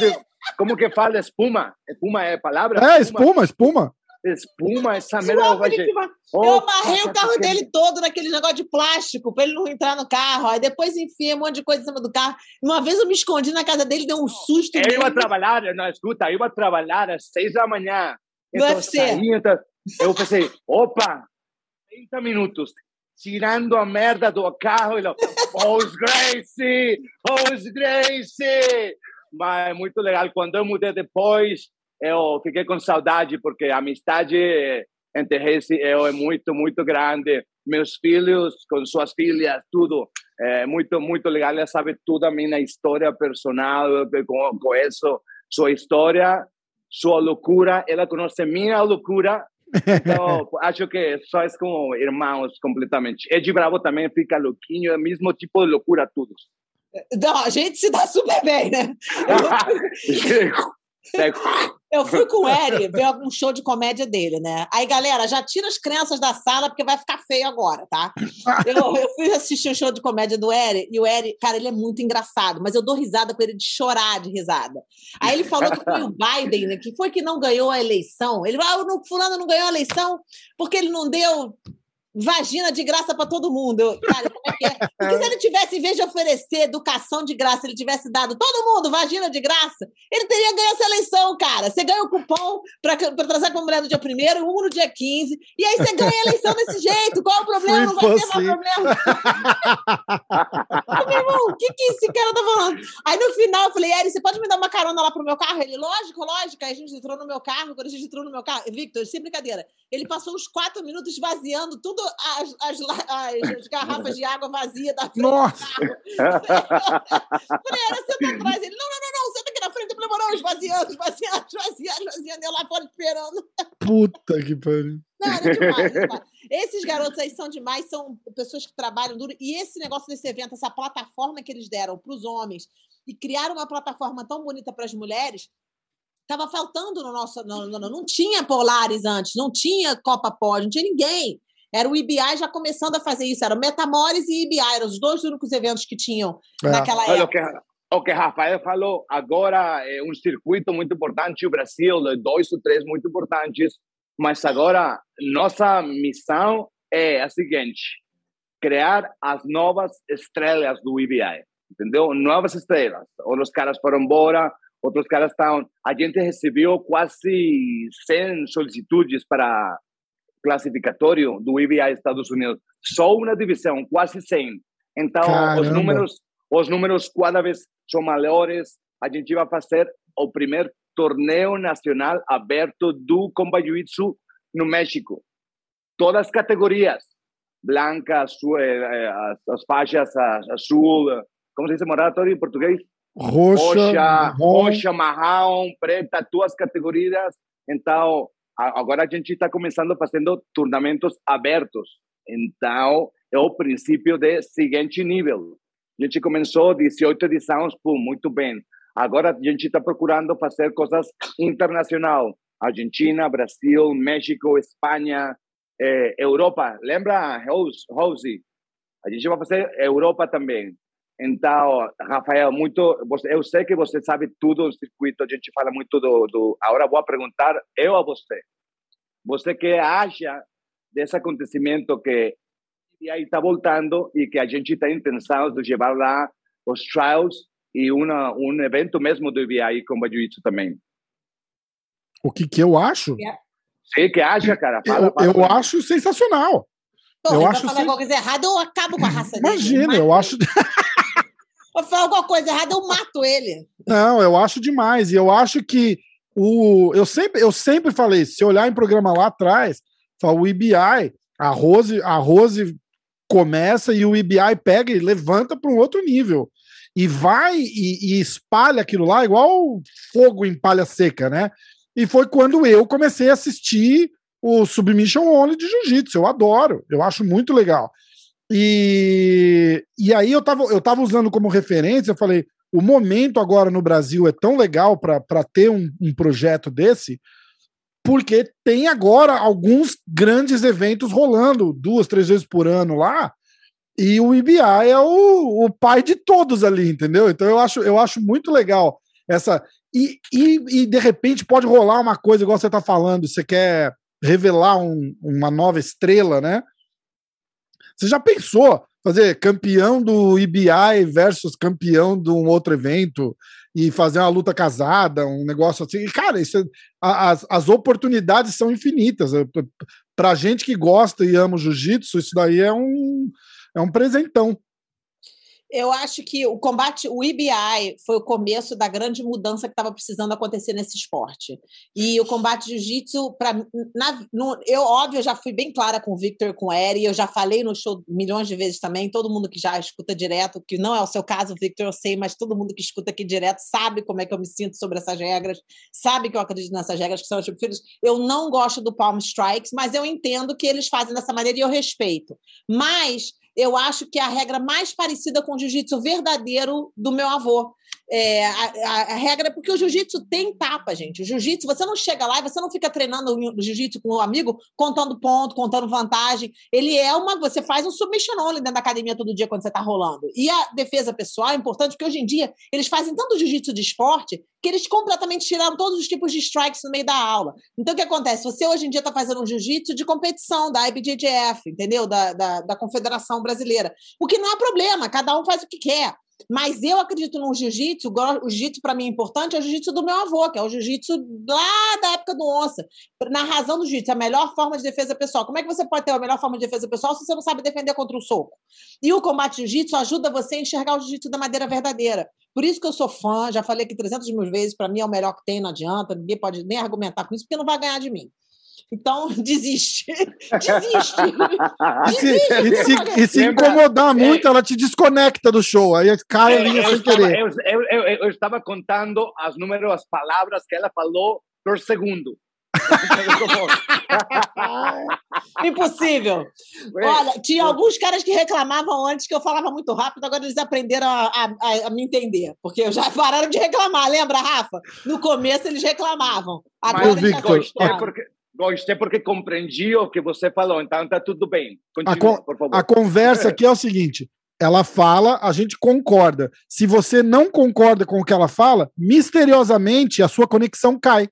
Como que fala espuma? Espuma é palavra? É, espuma, espuma espuma, essa merda vai Eu amarrei o carro dele todo naquele negócio de plástico para ele não entrar no carro. Aí depois enfia um monte de coisa em cima do carro. Uma vez eu me escondi na casa dele, deu um susto. Eu ia trabalhar, não, escuta, eu ia trabalhar às seis da manhã. Então, UFC. então, eu pensei, opa, 30 minutos tirando a merda do carro e lo, Os Gracie, Os Gracie. Mas é muito legal. Quando eu mudei depois, eu fiquei com saudade porque a amizade entre Reis e eu é muito, muito grande. Meus filhos com suas filhas, tudo. É muito, muito legal. Ela sabe toda a minha história personal, com, com isso, sua história, sua loucura. Ela conhece minha loucura. Então, acho que só é como irmãos completamente. Ed Bravo também fica louquinho, é o mesmo tipo de loucura, todos. Não, a gente se dá super bem, né? Eu fui com o Eri ver algum show de comédia dele, né? Aí, galera, já tira as crianças da sala, porque vai ficar feio agora, tá? Eu, eu fui assistir um show de comédia do Eri, e o Eri, cara, ele é muito engraçado, mas eu dou risada com ele de chorar de risada. Aí ele falou que foi o Biden, né, que foi que não ganhou a eleição. Ele falou, ah, o fulano não ganhou a eleição porque ele não deu vagina de graça para todo mundo. Cara, como é que é? Porque se ele tivesse, em vez de oferecer educação de graça, ele tivesse dado todo mundo vagina de graça, ele teria ganho essa eleição, cara. Você ganha o cupom para transar com a mulher no dia 1 um no dia 15, e aí você ganha a eleição desse jeito. Qual é o problema? Não vai ter mais problema. meu irmão, o que, que esse cara tá falando? Aí no final eu falei, Eri, você pode me dar uma carona lá pro meu carro? Ele, lógico, lógico. Aí a gente entrou no meu carro, quando a gente entrou no meu carro, Victor, sem brincadeira, ele passou uns quatro minutos esvaziando tudo as, as, as, garrafas de água vazia da frente Nossa. do carro. Falei, era senta atrás. Ele, não, não, não, não, senta aqui na frente. Eu falei, não, esvaziando, esvaziando, esvaziando, esvaziando. Eu lá fora esperando. Puta que pariu. Não, é demais, demais. Esses garotos aí são demais, são pessoas que trabalham duro. E esse negócio desse evento, essa plataforma que eles deram para os homens e criaram uma plataforma tão bonita para as mulheres, estava faltando no nosso. Não, não, não, tinha Polaris antes, não tinha Copa Pós, não tinha ninguém. Era o IBI já começando a fazer isso, era o Metamores e IBI, eram os dois únicos eventos que tinham é. naquela época. O que, o que Rafael falou, agora é um circuito muito importante, o Brasil, dois ou três muito importantes, mas agora nossa missão é a seguinte: criar as novas estrelas do IBI, entendeu? Novas estrelas. Ou os caras foram embora, outros caras estão. A gente recebeu quase 100 solicitudes para classificatório do IBA Estados Unidos. Só uma divisão, quase 100. Então, os números, os números cada vez são maiores. A gente vai fazer o primeiro torneio nacional aberto do Combat Jiu-Jitsu no México. Todas as categorias. Blanca, azul, eh, eh, as, as faixas azul, como se diz moratório em português? Roxa, roxa, roxa marrom, preta, duas categorias. Então, agora a gente está começando fazendo turnamentos abertos. Então, é o princípio de seguinte nível. A gente começou 18 edições, pum, muito bem. Agora a gente está procurando fazer coisas internacional. Argentina, Brasil, México, Espanha, eh, Europa. Lembra, Rose? A gente vai fazer Europa também. Então, Rafael, muito, eu sei que você sabe tudo do circuito, a gente fala muito do, do agora vou perguntar eu a você. Você que acha desse acontecimento que aí está voltando e que a gente tem intenção de levar lá os trials e uma, um evento mesmo do IBI com o Jiu-Jitsu também. O que, que eu acho? Sim, que acha, cara? Fala, eu, fala eu acho sensacional. Pô, eu acho falar alguma coisa errada, eu acabo com a raça Imagina, dele. Imagina, eu acho. Eu falar alguma coisa errada, eu mato ele. Não, eu acho demais. E eu acho que o. Eu sempre, eu sempre falei, se olhar em programa lá atrás, o IBI, a Rose, a Rose começa e o IBI pega e levanta para um outro nível. E vai e, e, espalha aquilo lá, igual fogo em palha seca, né? E foi quando eu comecei a assistir o Submission Only de Jiu-Jitsu. Eu adoro, eu acho muito legal. E, e aí eu tava, eu tava usando como referência, eu falei, o momento agora no Brasil é tão legal para ter um, um projeto desse, porque tem agora alguns grandes eventos rolando duas, três vezes por ano lá, e o IBI é o, o pai de todos ali, entendeu? Então eu acho, eu acho muito legal essa. E, e, e de repente pode rolar uma coisa, igual você está falando, você quer revelar um, uma nova estrela, né? Você já pensou fazer campeão do IBI versus campeão de um outro evento e fazer uma luta casada, um negócio assim? Cara, isso é, as, as oportunidades são infinitas. Pra gente que gosta e ama o jiu-jitsu, isso daí é um, é um presentão eu acho que o combate, o IBI foi o começo da grande mudança que estava precisando acontecer nesse esporte. E o combate jiu-jitsu, eu, óbvio, eu já fui bem clara com o Victor com o Eri, eu já falei no show milhões de vezes também, todo mundo que já escuta direto, que não é o seu caso, Victor, eu sei, mas todo mundo que escuta aqui direto sabe como é que eu me sinto sobre essas regras, sabe que eu acredito nessas regras que são os tipo filhos. Eu não gosto do Palm Strikes, mas eu entendo que eles fazem dessa maneira e eu respeito. Mas eu acho que é a regra mais parecida com o jiu-jitsu verdadeiro do meu avô. É, a, a, a, regra é porque o jiu-jitsu tem tapa, gente. O jiu-jitsu, você não chega lá e você não fica treinando o jiu-jitsu com um amigo, contando ponto, contando vantagem. Ele é uma. Você faz um submission only dentro da academia todo dia quando você está rolando. E a defesa pessoal é importante, porque hoje em dia eles fazem tanto jiu-jitsu de esporte que eles completamente tiraram todos os tipos de strikes no meio da aula. Então, o que acontece? Você hoje em dia está fazendo um jiu-jitsu de competição da IBJJF, entendeu? Da, da, da Confederação Brasileira. O que não é problema, cada um faz o que quer. Mas eu acredito no jiu-jitsu, o jiu-jitsu para mim é importante, é o jiu-jitsu do meu avô, que é o jiu-jitsu lá da época do onça. Na razão do jiu-jitsu, a melhor forma de defesa pessoal. Como é que você pode ter a melhor forma de defesa pessoal se você não sabe defender contra o soco? E o combate jiu-jitsu ajuda você a enxergar o jiu-jitsu da maneira verdadeira. Por isso que eu sou fã, já falei aqui 300 mil vezes, para mim é o melhor que tem, não adianta, ninguém pode nem argumentar com isso, porque não vai ganhar de mim. Então, desiste. Desiste. e se, e se, e se incomodar muito, ela te desconecta do show. Aí cai a linha sem estava, querer. Eu, eu, eu, eu, estava contando as números, as palavras que ela falou por segundo. Impossível. Olha, tinha alguns caras que reclamavam antes que eu falava muito rápido, agora eles aprenderam a, a, a, me entender, porque já pararam de reclamar, lembra, Rafa? No começo eles reclamavam. Agora Mas, Victor, é porque, gostei porque compreendi o que você falou, então está tudo bem. Continua, a, por favor. A conversa aqui é o seguinte: ela fala, a gente concorda. Se você não concorda com o que ela fala, misteriosamente a sua conexão cai.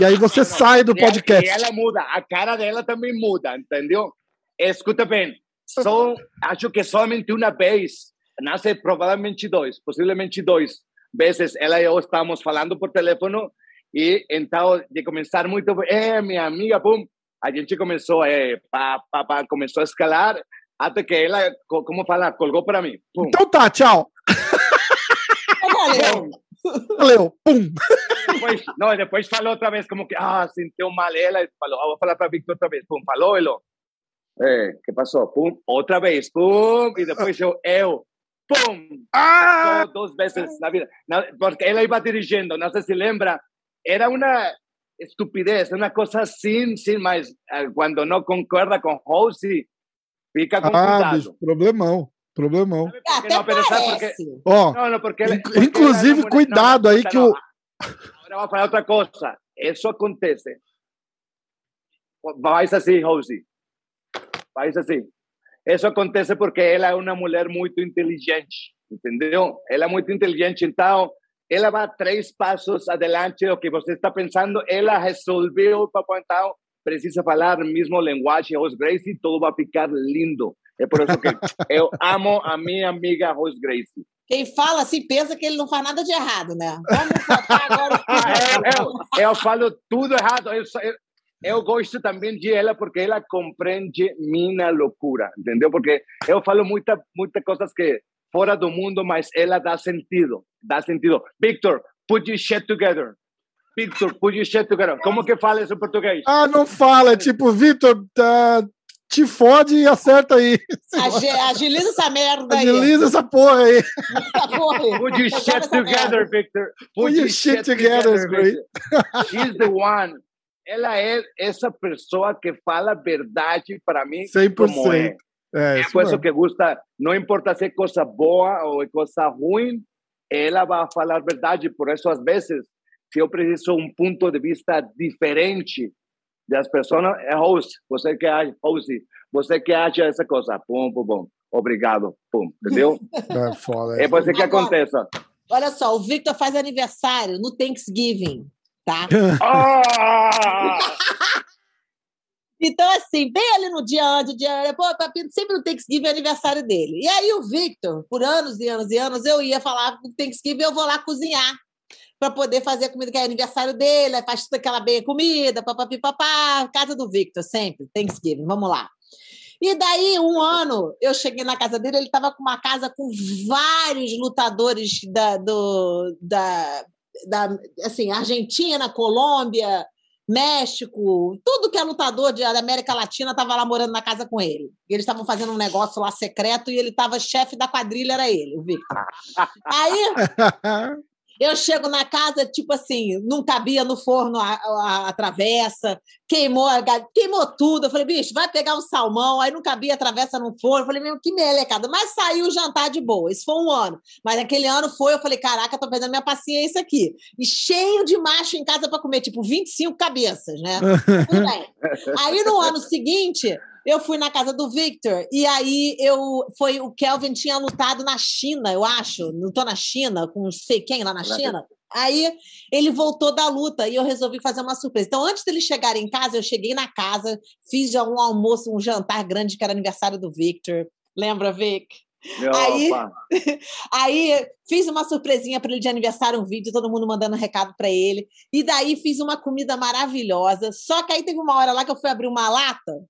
E aí você sai do podcast. E ela muda, a cara dela também muda, entendeu? Escuta bem, só, acho que somente uma vez, nasce provavelmente dois, possivelmente dois vezes, ela e eu estamos falando por telefone e então, de começar muito, é, minha amiga, pum, a gente começou, é, pá, pá, pá, começou a escalar, até que ela, como fala, colgou para mim. Pum. Então tá, tchau. Valeu. Valeu, pum. Depois, não, depois falou outra vez, como que, ah, sentiu mal ela, falou, ah, vou falar para Victor outra vez, pum, falou, ele, é, que passou? Pum, outra vez, pum, e depois eu, eu, pum, ah! duas vezes na vida, porque ela iba dirigindo, não sei se lembra, era una estupidez, una cosa sin, sin más. Eh, cuando no concorda com Rose, fica com ah, cuidado. Bicho, problemão, problemão. Até não, porque, oh, não, não, porque, porque inclusive, cuidado aí que o... Agora vou falar outra coisa. Isso acontece. Vai assim, Rose. Vai assim. Isso acontece porque ela é uma mulher muito inteligente, entendeu? Ela é muito inteligente, então ela vai três passos adelante do que você está pensando, ela resolveu, papai, então, precisa falar o mesmo linguagem, Rose Gracie, tudo vai ficar lindo. É por isso que eu amo a minha amiga Rose Gracie. Quem fala assim pensa que ele não faz nada de errado, né? Vamos focar agora. eu, eu, eu, falo tudo errado. Eu, eu, eu gosto também de ela porque ela compreende minha loucura, entendeu? Porque eu falo muita, muita coisas que fora do mundo, mas ela dá sentido. Dá sentido. Victor, put your shit together. Victor, put your shit together. Como que fala isso em português? Ah, não fala. É tipo, Victor, tá, te fode e acerta aí. agiliza essa merda aí. Agiliza essa porra aí. Essa porra aí. Put your shit together, Victor. Put, your shit, together, great. She's the one. Ela é essa pessoa que fala a verdade para mim 100%. como é. É, isso, é que gusta, não importa se é coisa boa ou é coisa ruim, ela vai falar a verdade. Por isso, às vezes, se eu preciso um ponto de vista diferente das pessoas, é host, você que acha, host, você que acha essa coisa, pum, pum, pum, obrigado, pum, entendeu? É foda. É você que acontece. Olha só, o Victor faz aniversário no Thanksgiving, tá? Ah! Então, assim, bem ali no dia antes, dia, pô, Papito sempre no Thanksgiving é aniversário dele. E aí o Victor, por anos e anos e anos, eu ia falar no Thanksgiving, eu vou lá cozinhar para poder fazer a comida que é aniversário dele, faz toda aquela bem comida, papapi, papá, casa do Victor, sempre, Thanksgiving, vamos lá. E daí, um ano, eu cheguei na casa dele, ele estava com uma casa com vários lutadores da, do, da, da assim, Argentina, Colômbia, México, tudo que é lutador de, da América Latina estava lá morando na casa com ele. Eles estavam fazendo um negócio lá secreto e ele estava chefe da quadrilha, era ele, o Victor. Aí Eu chego na casa, tipo assim, não cabia no forno a, a, a travessa, queimou, a, queimou tudo. Eu falei, bicho, vai pegar um salmão, aí não cabia a travessa no forno. Eu falei, meu, que melecada. Mas saiu o jantar de boa. Isso foi um ano. Mas aquele ano foi, eu falei, caraca, tô perdendo minha paciência aqui. E cheio de macho em casa para comer, tipo, 25 cabeças, né? Tudo bem. Aí no ano seguinte, eu fui na casa do Victor e aí eu foi o Kelvin tinha lutado na China, eu acho, lutou na China com não sei quem lá na China. Aí ele voltou da luta e eu resolvi fazer uma surpresa. Então, antes dele chegar em casa, eu cheguei na casa, fiz já um almoço, um jantar grande, que era aniversário do Victor. Lembra, Vic? Aí, aí fiz uma surpresinha para ele de aniversário, um vídeo, todo mundo mandando recado para ele. E daí fiz uma comida maravilhosa. Só que aí teve uma hora lá que eu fui abrir uma lata.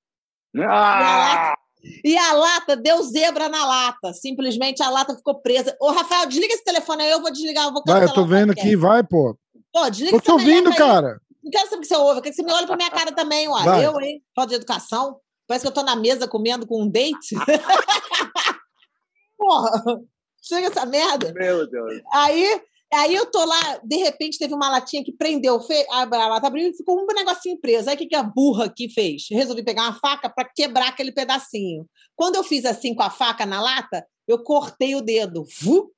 Ah! E a lata deu zebra na lata. Simplesmente a lata ficou presa. Ô, Rafael, desliga esse telefone aí, eu vou desligar. Eu vou vai, eu tô vendo aqui, vai, pô. Pô, desliga Tô te ouvindo, cara. Não quero saber o que você ouve, eu quero que você me olhe pra minha cara também, ó. Vai. Eu, hein? Falta de educação. Parece que eu tô na mesa comendo com um date. Porra, chega essa merda. Meu Deus. Aí Aí eu tô lá, de repente teve uma latinha que prendeu, a lata abriu e ficou um negocinho preso. Aí o que, que a burra aqui fez? Resolvi pegar uma faca para quebrar aquele pedacinho. Quando eu fiz assim com a faca na lata, eu cortei o dedo.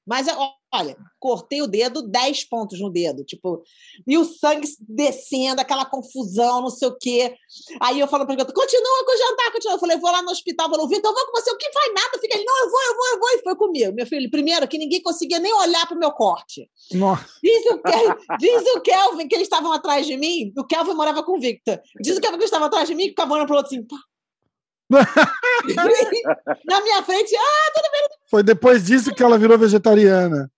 Mas olha, cortei o dedo, 10 pontos no dedo, tipo, e o sangue descendo, aquela confusão, não sei o quê. Aí eu falo para ele, continua com o jantar, continua. Eu falei, vou lá no hospital, vou ouvir, então vou com você, o que vai nada? Fica ele, não, eu vou, eu vou, eu vou, e foi comigo. Meu filho, primeiro que ninguém conseguia nem olhar para o meu corte. Nossa. Diz o, diz o Kelvin que eles estavam atrás de mim, o Kelvin morava com o Victor. Diz o Kelvin que estava atrás de mim, que ficava olhando pro outro assim, pá. Na minha frente, ah, tudo bem. Foi depois disso que ela virou vegetariana.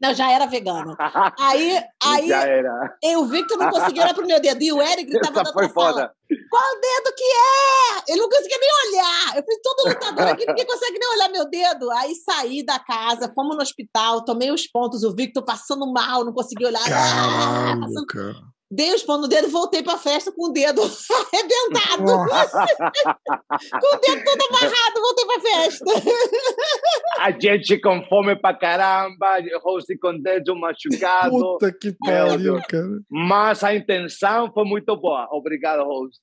Não, já era vegana. Aí, aí já era. eu vi que tu não conseguia olhar pro meu dedo. E o Eric gritava Essa foi foda. Sala, Qual dedo que é? Ele não conseguia nem olhar. Eu fiz todo lutador aqui, ninguém consegue nem olhar meu dedo. Aí saí da casa, fomos no hospital, tomei os pontos, o Victor passando mal, não conseguia olhar. Caralho, ah, passando... cara dei os pão no dedo e voltei para a festa com o dedo arrebentado. com o dedo todo amarrado, voltei para a festa. a gente com fome para caramba, Rose com o dedo machucado. Puta que pariu, cara. Mas a intenção foi muito boa. Obrigado, Rose.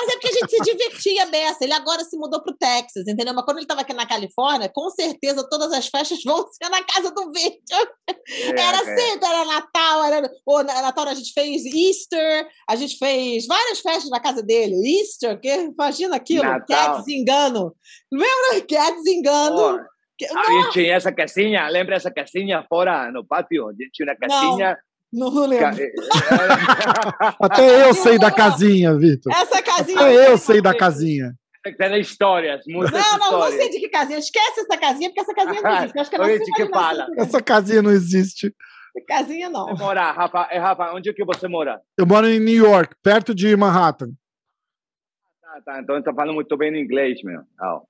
Mas é porque a gente se divertia dessa. Ele agora se mudou para o Texas, entendeu? Mas quando ele estava aqui na Califórnia, com certeza todas as festas vão ser na casa do Victor. É, era é. sempre, era Natal, era... Ou, Natal a gente fez Easter, a gente fez várias festas na casa dele. Easter, que imagina aquilo, Natal. que desengano. Lembra que é desengano? Oh. A gente tinha essa casinha, lembra essa casinha fora no pátio? A gente tinha uma casinha. Não, não lembro. Eh, eh, Até eu sei da casinha, Vitor. Essa casinha. Até eu sei da casinha. Tem histórias, muitas Não, não, histórias. não sei de que casinha. Esquece essa casinha, porque essa casinha não existe. Acho que é que fala. Essa casinha não existe. Casinha não. Você mora, Rafa, é, Rafa, onde é que você mora? Eu moro em New York, perto de Manhattan. Ah, tá, então está falando muito bem inglês, meu. Oh.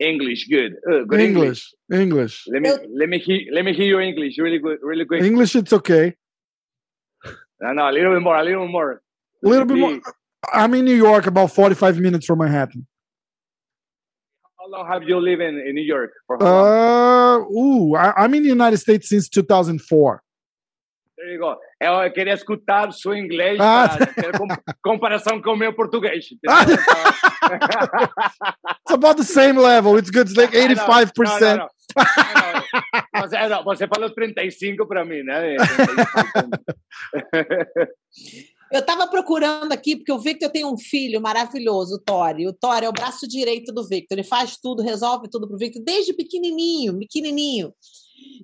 English, good. Uh, good English, English. Let me let me hear, let me hear your English, really good, really good. English, it's okay. No, no, a little bit more, a little more. A little bit more. I'm in New York, about 45 minutes from Manhattan. How long have you lived in, in New York? uh, ooh, I, am in the United States since 2004. There you go. Eu queria escutar seu inglês ah. para ter comparação com o meu português. It's about the same level. It's good. It's like 85%. Você, não, você falou 35 para mim, né? Eu estava procurando aqui, porque o Victor tem um filho maravilhoso, o Tori. O Tori é o braço direito do Victor. Ele faz tudo, resolve tudo para o Victor, desde pequenininho, pequenininho.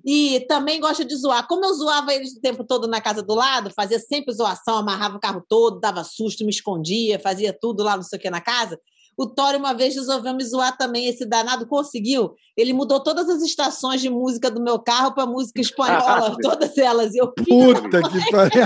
E também gosta de zoar. Como eu zoava ele o tempo todo na casa do lado, fazia sempre zoação, amarrava o carro todo, dava susto, me escondia, fazia tudo lá, não sei o que, na casa. O Tório uma vez resolveu me zoar também, esse danado conseguiu. Ele mudou todas as estações de música do meu carro para música espanhola, todas elas. E eu, Puta que pariu!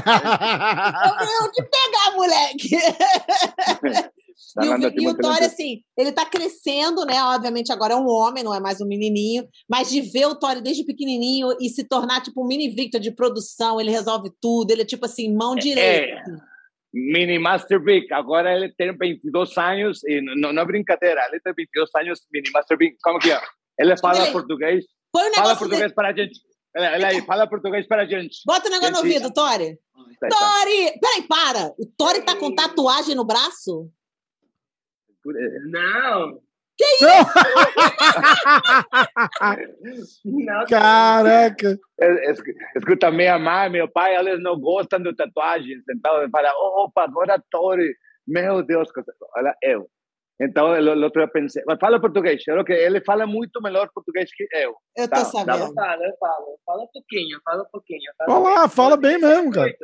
eu que pegar, moleque! Tá e o, e o Tório, assim, ele tá crescendo, né? Obviamente, agora é um homem, não é mais um menininho, mas de ver o Tório desde pequenininho e se tornar, tipo, um mini Victor de produção, ele resolve tudo, ele é, tipo assim, mão é, direita. É. Mini Master Big, agora ele tem 22 anos, e não, não é brincadeira, ele tem 22 anos, Mini Master Big, como que é? Ele fala ele, português, um fala português de... para a gente. Ele aí, fala português para a gente. Bota o negócio no ouvido, Tori. Tá, tá. Tori! Peraí, para! O Tori tá com tatuagem no braço? Não! Que isso? não, Caraca! Escuta, minha mãe, meu pai, eles não gostam de tatuagens. Então, ele fala, opa, agora Tori. Meu Deus, olha, eu. Então, o outro eu pensei, mas fala português, eu que ele fala muito melhor português que eu. Eu tô tá, sabendo. Tá falo, eu falo, fala um pouquinho, fala um pouquinho. Fala, fala, fala bem mesmo, cara.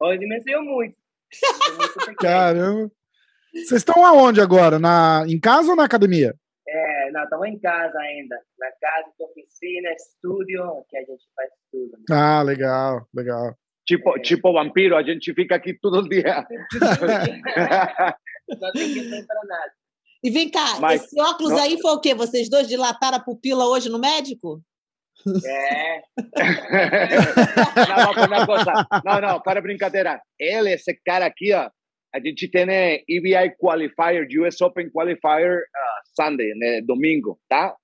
Hoje me ensinou muito. Caramba. Vocês estão aonde agora? Na, em casa ou na academia? É, não, estamos em casa ainda. Na casa, oficina, estúdio, que a gente faz tudo. Né? Ah, legal, legal. Tipo, é. tipo vampiro, a gente fica aqui todo dia. não tem que para nada. E vem cá, Mas, esse óculos não... aí foi o quê? Vocês dois dilataram a pupila hoje no médico? É. não, não, não, não, para brincadeira. Ele, esse cara aqui, ó, a gente tem EBI Qualifier, US Open Qualifier uh, Sunday, né, domingo, tá?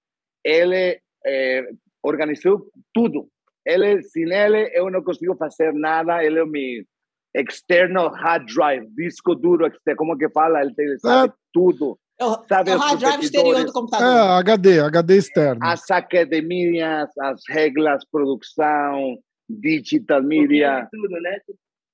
Ele eh, organizou tudo. Ele, sem ele, eu não consigo fazer nada. Ele é o meu external hard drive, disco duro, como que fala? Ele, ele sabe é. tudo. Sabe, é o hard drive exterior do computador. É, HD, HD externo. As academias, as regras, produção, digital media. Tudo, né?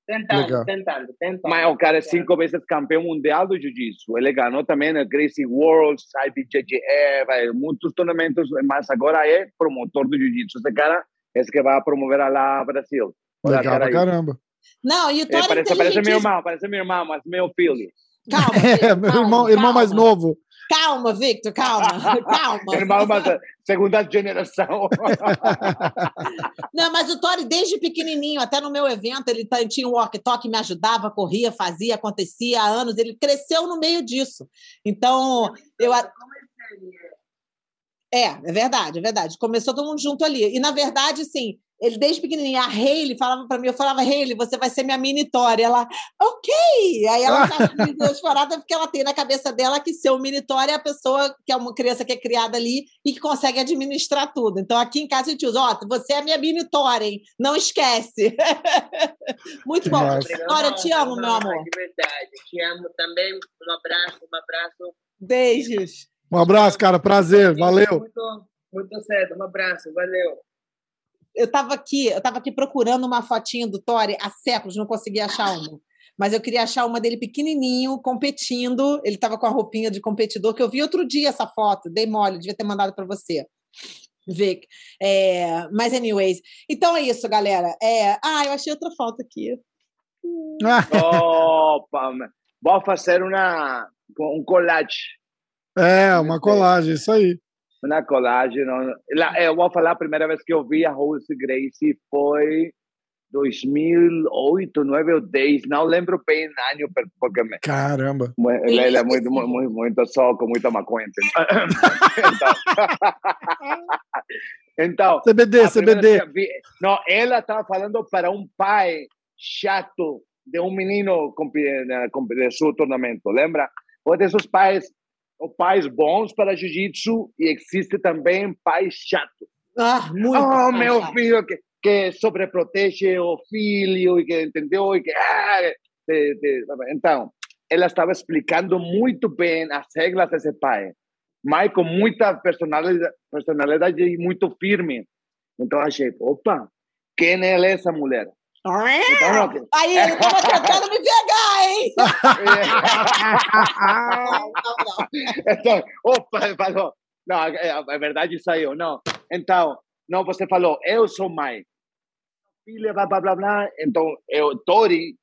Tentando, Legal. tentando, tentando. Mas o cara é cinco vezes campeão mundial do jiu-jitsu. Ele ganhou também no Gracie Worlds, IBJJF, muitos torneios, mas agora é promotor do jiu-jitsu. Esse cara é esse que vai promover lá Brasil. Legal pra caramba. Não, e o Toro é, parece, parece meu irmão, parece meu irmão, mas meu filho. Calma, é, meu calma, irmão, calma. irmão mais novo. Calma, Victor, calma, calma. Irmão, mas segunda geração. Não, mas o Tori, desde pequenininho, até no meu evento, ele tinha um walk-talk, me ajudava, corria, fazia, acontecia há anos. Ele cresceu no meio disso. Então, eu. É, é verdade, é verdade. Começou todo mundo junto ali. E, na verdade, sim, ele desde pequenininha, a Hayley falava para mim, eu falava, Hayley, você vai ser minha mini Tori. Ela, ok! Aí ela tá chorada porque ela tem na cabeça dela que ser o mini Tori é a pessoa que é uma criança que é criada ali e que consegue administrar tudo. Então aqui em casa a gente usa, ó, oh, você é minha mini Tori, hein? Não esquece. Muito bom. Tori, eu te amo, meu amor. De verdade, te amo também. Um abraço, um abraço. Beijos. Um abraço, cara. Prazer. Valeu. Muito, muito cedo. Um abraço. Valeu eu estava aqui, eu estava aqui procurando uma fotinha do Tori há séculos, não conseguia achar uma. Mas eu queria achar uma dele pequenininho, competindo. Ele estava com a roupinha de competidor, que eu vi outro dia essa foto, dei mole, devia ter mandado para você. Vic. É, mas, anyways. Então é isso, galera. É, ah, eu achei outra foto aqui. Opa! Vou fazer uma, um collage. É, uma colagem, isso aí na colagem. Não, eu vou falar, a primeira vez que eu vi a Rose Gracie foi 2008, 2009 ou 10, não lembro bem o ano, porque... Me, Caramba! Ele é muito, muito, muito soco, muita maconha. Então, então CBD, CBD. Vi, não, ela estava falando para um pai chato de um menino de seu tornamento, lembra? Ou desses pais pais bons para jiu-jitsu e existe também pais chatos. Ah, muito. Oh, meu filho que, que sobreprotege o filho e que entendeu e que ah, de, de, então ela estava explicando muito bem as regras desse pai, mas com muita personalidade, personalidade e muito firme. Então achei, opa, quem é essa mulher? Então, Aí ele tava tentando me pegar, hein? então, opa, falou. Não, é verdade saiu. Não. Então, não, você falou, eu sou mãe. Filha, blá, blá, blá, blá. Então, eu, Tori,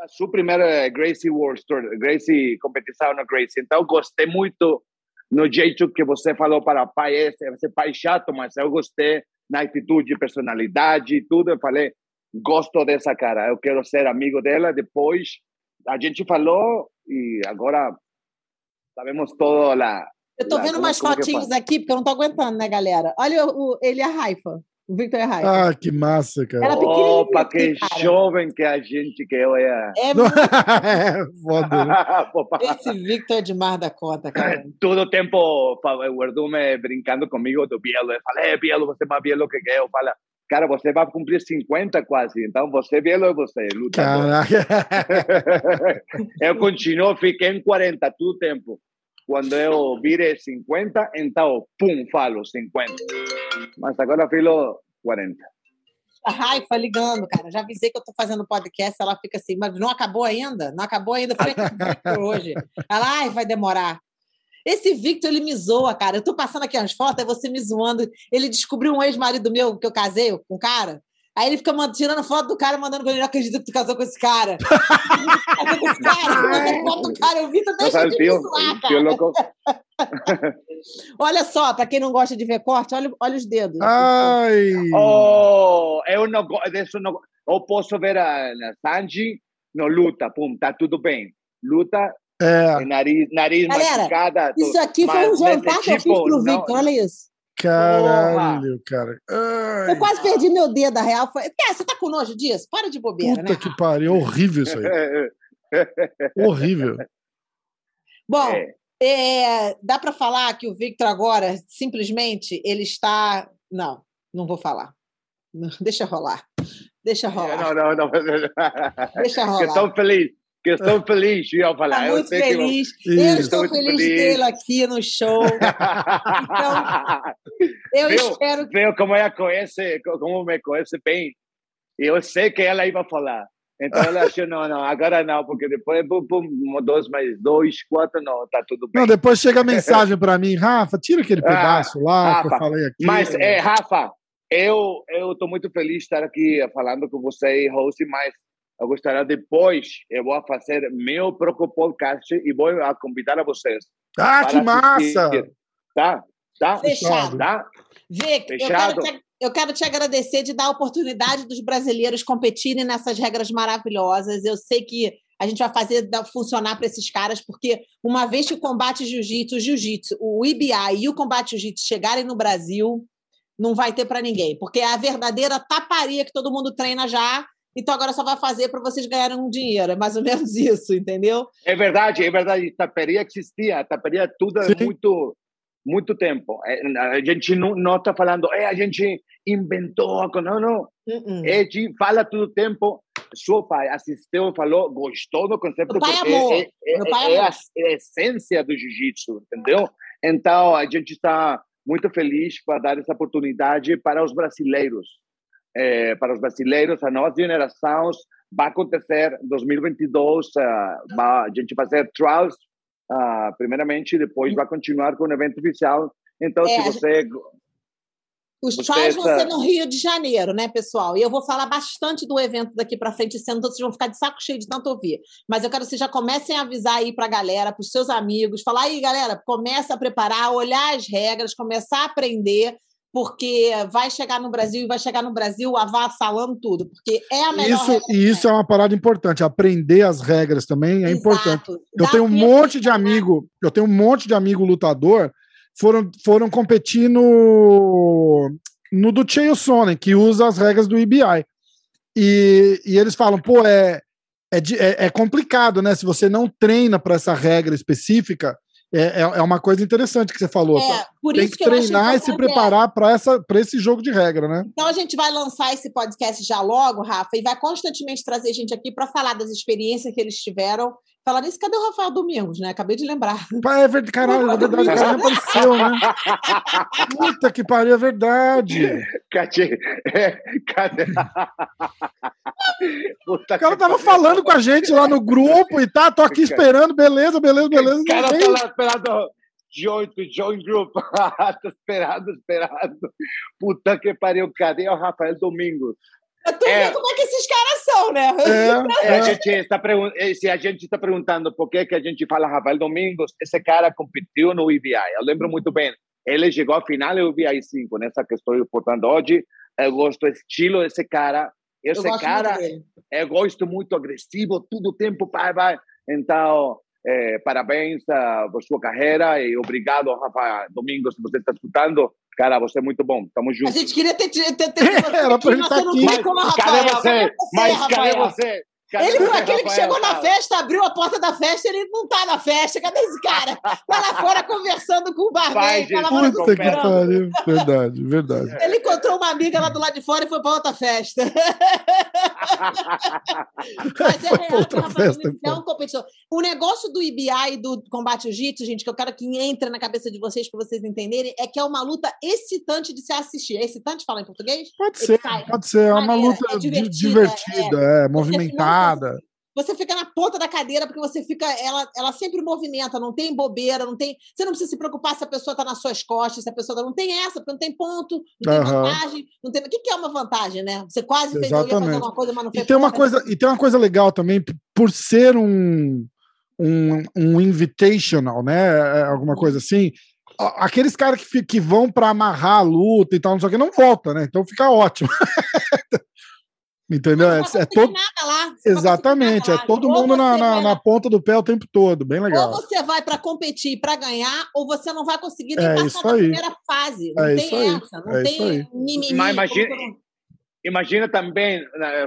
a sua primeira Gracie World Gracie competição na Gracie. Então, gostei muito no jeito que você falou para pai, esse, esse pai chato, mas eu gostei na atitude, personalidade e tudo. Eu falei, gosto dessa cara, eu quero ser amigo dela. Depois a gente falou e agora sabemos todo lá. Eu tô vendo umas fotinhos aqui, porque eu não tô aguentando, né, galera? Olha o, ele é a Raifa. O Victor é Raifa. Ah, que massa, cara. Ela Opa, que cara. jovem que a gente que eu é. É, muito... é foda. Né? Esse Victor é demais da conta, cara. Todo tempo o Erdume brincando comigo do Bielo. Eu falei, Bielo, você é mais Bielo que eu. Fala, Cara, você vai cumprir 50 quase, então você vê logo você, lutador. eu continuo, fiquei em 40 todo o tempo. Quando eu virei 50, então, pum, falo 50. Mas agora filo 40. A Raifa ligando, cara. Já avisei que eu tô fazendo podcast, ela fica assim, mas não acabou ainda? Não acabou ainda? Foi hoje. Ela, ai, vai demorar. Esse Victor, ele me zoa, cara. Eu tô passando aqui as fotos, é você me zoando. Ele descobriu um ex-marido meu que eu casei com um cara. Aí ele fica tirando foto do cara, mandando ele não acredita que tu casou com esse cara. com esse cara, foto do cara, o Vitor deixa de me zoar, cara. olha só, para quem não gosta de ver corte, olha, olha os dedos. Ai! Oh, eu não gosto, não, eu posso ver a, a Sanji, não luta, pum, tá tudo bem. Luta, é. nariz, nariz Galera, machucada. Isso aqui foi um jantar que eu fiz pro Victor, olha isso. Caralho, cara. Ai. Eu quase perdi meu dedo, a real. Foi... É, você tá com nojo disso? Para de bobeira, Puta né? que pariu, horrível isso aí. horrível. Bom, é. É, dá para falar que o Victor agora, simplesmente, ele está... Não, não vou falar. Deixa rolar. Deixa rolar. Não, não, não. Deixa rolar. Estou feliz que eu estou feliz de eu falar. Tá muito feliz. Eu, eu estou feliz, de tê-lo aqui no show. Então, eu viu, espero que... Viu como ela conhece, como me conhece bem. Eu sei que ela ia falar. Então ela achou, não, não, agora não, porque depois, pum, pum, dois mais dois, quatro, não, tá tudo bem. Não, depois chega a mensagem para mim, Rafa, tira aquele ah, pedaço ah, lá Rafa, que eu falei aqui. Mas, é, Rafa, eu estou muito feliz de estar aqui falando com você, host, mas eu gostaria depois, eu vou fazer meu próprio podcast e vou convidar a vocês. Ah, que massa! Tá? Tá? Fechado. Tá? Vic, Fechado. Eu, quero te, eu quero te agradecer de dar a oportunidade dos brasileiros competirem nessas regras maravilhosas. Eu sei que a gente vai fazer funcionar para esses caras, porque uma vez que o combate jiu-jitsu, o jiu-jitsu, o IBI e o combate jiu-jitsu chegarem no Brasil, não vai ter para ninguém, porque é a verdadeira taparia que todo mundo treina já então agora só vai fazer para vocês ganharem um dinheiro. É mais ou menos isso, entendeu? É verdade, é verdade. Taperia existia, taperia tudo há muito, muito tempo. É, a gente não está falando, é, a gente inventou, não, não. Uh -uh. A gente fala todo o tempo. Seu pai assistiu, falou, gostou do conceito. Meu pai amou. É, é, Meu pai é, a, é a essência do jiu-jitsu, entendeu? Então a gente está muito feliz para dar essa oportunidade para os brasileiros é, para os brasileiros, a nova geração, vai acontecer em 2022, uh, vai, a gente vai fazer trials, uh, primeiramente, e depois vai continuar com o evento oficial. Então, é, se você... Os trials vão ser no Rio de Janeiro, né, pessoal? E eu vou falar bastante do evento daqui para frente, sendo todos vão ficar de saco cheio de tanto ouvir. Mas eu quero que vocês já comecem a avisar aí para a galera, para os seus amigos, falar aí, galera, começa a preparar, olhar as regras, começar a aprender, porque vai chegar no Brasil e vai chegar no Brasil avassalando tudo, porque é a melhor. Isso, e isso é uma parada importante, aprender as regras também é Exato. importante. Eu tenho um monte de amigo, eu tenho um monte de amigo lutador foram foram competir no no do Chael Sonnen, que usa as regras do IBI. E, e eles falam, pô, é, é, é, é complicado, né? Se você não treina para essa regra específica, é, é, é uma coisa interessante que você falou. É, por Tem isso que, que treinar e se preparar para esse jogo de regra, né? Então a gente vai lançar esse podcast já logo, Rafa, e vai constantemente trazer gente aqui para falar das experiências que eles tiveram. Falar nisso, cadê o Rafael Domingos, né? Acabei de lembrar. É verdade, caralho, na verdade, o cara apareceu, né? Puta que pariu, é verdade. Cadê? Cadê? Puta o cara tava falando com a gente lá no grupo e tá, tô aqui esperando, beleza, beleza, beleza. O cara tá lá esperando. Join, join group. tô esperando, esperando. Puta que pariu, cadê o Rafael Domingos? Eu tô é, vendo como é que esses caras são, né? É, é. A gente está eh, se a gente está perguntando por que, que a gente fala Rafael Domingos, esse cara competiu no IBI. Eu lembro muito bem. Ele chegou ao final do IBI 5, nessa que estou reportando hoje. Eu gosto do estilo desse cara. Esse cara, eu gosto muito agressivo, todo o tempo, vai, vai. Então, é, parabéns por sua carreira e obrigado, Rafa Domingos, se você está escutando. Cara, você é muito bom. Tamo junto. A gente queria ter. ter, ter, ter Era pra ele estar aqui. Mas, cadê você? Mas cadê você? Ele foi aquele que chegou na festa, abriu a porta da festa, ele não tá na festa. Cadê esse cara? Tá lá fora conversando com o barman. Puta que pariu. Verdade, verdade. Ele encontrou uma amiga lá do lado de fora e foi pra outra festa. Mas é real que festa, é um competidor. O negócio do IBI e do combate jiu-jitsu, gente, que eu quero que entre na cabeça de vocês para vocês entenderem, é que é uma luta excitante de se assistir. É excitante falar em português? Pode ser, pode ser. É uma luta é divertida, divertida é, é movimentada. Você fica na ponta da cadeira porque você fica, ela, ela sempre movimenta, não tem bobeira, não tem. Você não precisa se preocupar se a pessoa está nas suas costas, se a pessoa tá, não tem essa, porque não tem ponto, não tem uhum. vantagem, não tem. O que, que é uma vantagem, né? Você quase fez fazer uma coisa, mas não fez. E tem uma coisa, e tem uma coisa legal também, por ser um um, um invitational, né? É, alguma coisa assim. Aqueles caras que, que vão para amarrar a luta e tal, não sei o que, não volta, né? Então fica ótimo. Entendeu? É, é todo... Exatamente, é todo mundo na, na, na, ponta do pé o tempo todo, bem legal. Ou você vai para competir para ganhar, ou você não vai conseguir nem é passar da primeira fase. Não é tem essa, não é tem mimimi. Mas imagina, imagina também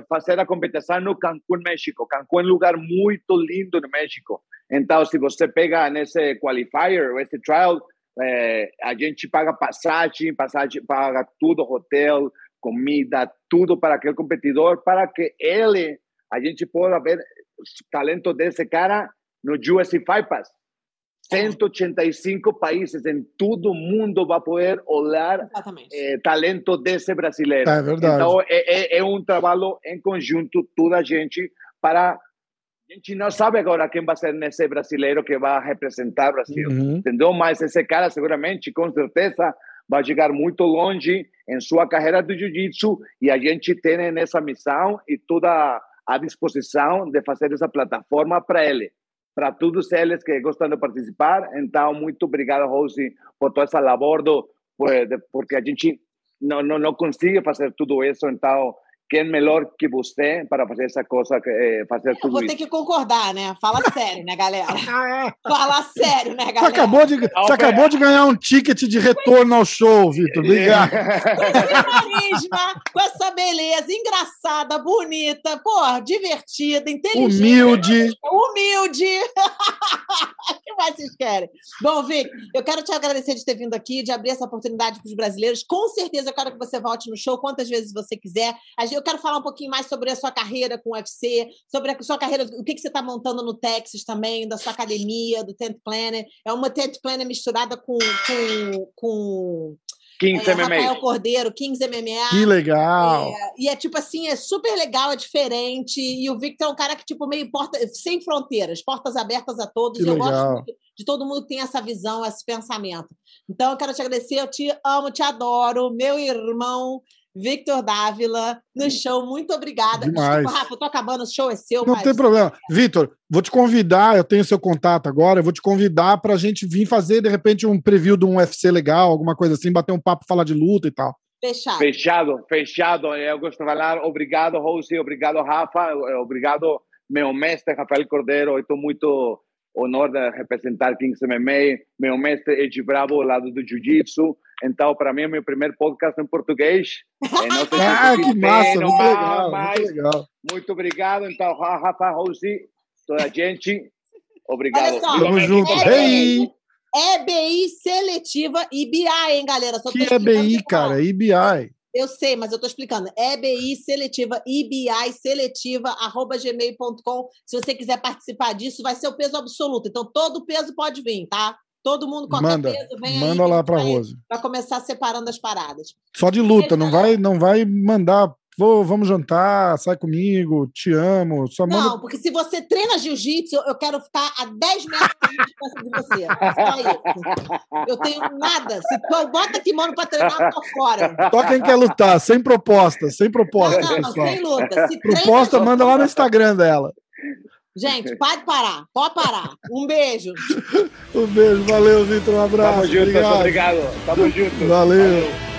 fazer a competição no Cancún, México. Cancún é um lugar muito lindo no México. Então, se você pega nesse qualifier, esse trial, é, a gente paga passagem, passagem paga tudo, hotel, comida, tudo para aquele competidor, para que ele, a gente possa ver o talento desse cara no UFC Fight Pass. 185 países em todo o mundo vai poder olhar eh, talento desse brasileiro. É verdade. Então, é, é, é, um trabalho em conjunto, toda a gente, para. A gente não sabe agora quem vai ser nesse brasileiro que vai representar o Brasil, uhum. entendeu? Mas esse cara, seguramente, com certeza, vai chegar muito longe em sua carreira de jiu-jitsu e a gente tem essa missão e toda a disposição de fazer essa plataforma para ele para todos eles que gostam de participar. Então, muito obrigado, Rose, por toda essa labor, do, porque a gente não, não, não consegue fazer tudo isso. Então, quem melhor que você para fazer essa coisa, eh, fazer tudo vou isso. ter que concordar, né? Fala sério, né, galera? Ah, é. Fala sério, né, galera? Você acabou de, você acabou de ganhar um ticket de retorno ao show, Vitor. Obrigado. com carisma, com essa beleza, engraçada, bonita, pô, divertida, inteligente. Humilde. Humilde. o que mais vocês querem? Bom, Vic, eu quero te agradecer de ter vindo aqui, de abrir essa oportunidade para os brasileiros. Com certeza eu quero que você volte no show quantas vezes você quiser. A gente eu quero falar um pouquinho mais sobre a sua carreira com o UFC, sobre a sua carreira, o que, que você está montando no Texas também, da sua academia, do Tent Planner. É uma Tent Planner misturada com, com, com Kings é, MMA. Rafael Cordeiro, Kings MMA. Que legal! É, e é tipo assim, é super legal, é diferente. E o Victor é um cara que, tipo, meio porta, sem fronteiras, portas abertas a todos. Que eu legal. gosto de todo mundo que tem essa visão, esse pensamento. Então, eu quero te agradecer, eu te amo, te adoro, meu irmão. Victor Dávila, no show. Muito obrigada. Demais. Desculpa, Rafa, eu tô acabando, o show é seu. Não mas... tem problema. Vitor, vou te convidar, eu tenho seu contato agora, eu vou te convidar para a gente vir fazer, de repente, um preview de um UFC legal, alguma coisa assim, bater um papo, falar de luta e tal. Fechado. Fechado, fechado. Eu gosto de falar. Obrigado, Rose. Obrigado, Rafa. Obrigado, meu mestre, Rafael Cordeiro. Estou muito honor de representar Kings MMA. Meu mestre Ed Bravo, lado do Jiu-Jitsu. Então, para mim, é meu primeiro podcast em português. ah, que massa, muito legal, muito legal. Muito obrigado. Então, Rafa, Rose, toda a gente, obrigado. Tamo junto. Hey! EBI seletiva IBI, hein, galera? Só que EBI, cara? IBI. Eu sei, mas eu estou explicando. EBI seletiva, IBI seletiva, arroba gmail.com. Se você quiser participar disso, vai ser o peso absoluto. Então, todo peso pode vir, tá? Todo mundo, qualquer manda, peso, vem Manda aí, lá para Rose. Para começar separando as paradas. Só de luta, não vai, não vai mandar. Vou, vamos jantar, sai comigo, te amo. Só manda... Não, porque se você treina jiu-jitsu, eu quero ficar a 10 metros de distância de você. Só isso. Eu tenho nada. Se tu bota kimono para treinar, eu tô fora. Só quem quer lutar, sem proposta, sem proposta. Não, não, não sem luta. Se proposta, treina, manda lá no Instagram dela. Gente, pode parar, pode parar. Um beijo. um beijo, valeu, Vitor. Um abraço. Tamo junto, obrigado. obrigado. Tamo junto. valeu. valeu.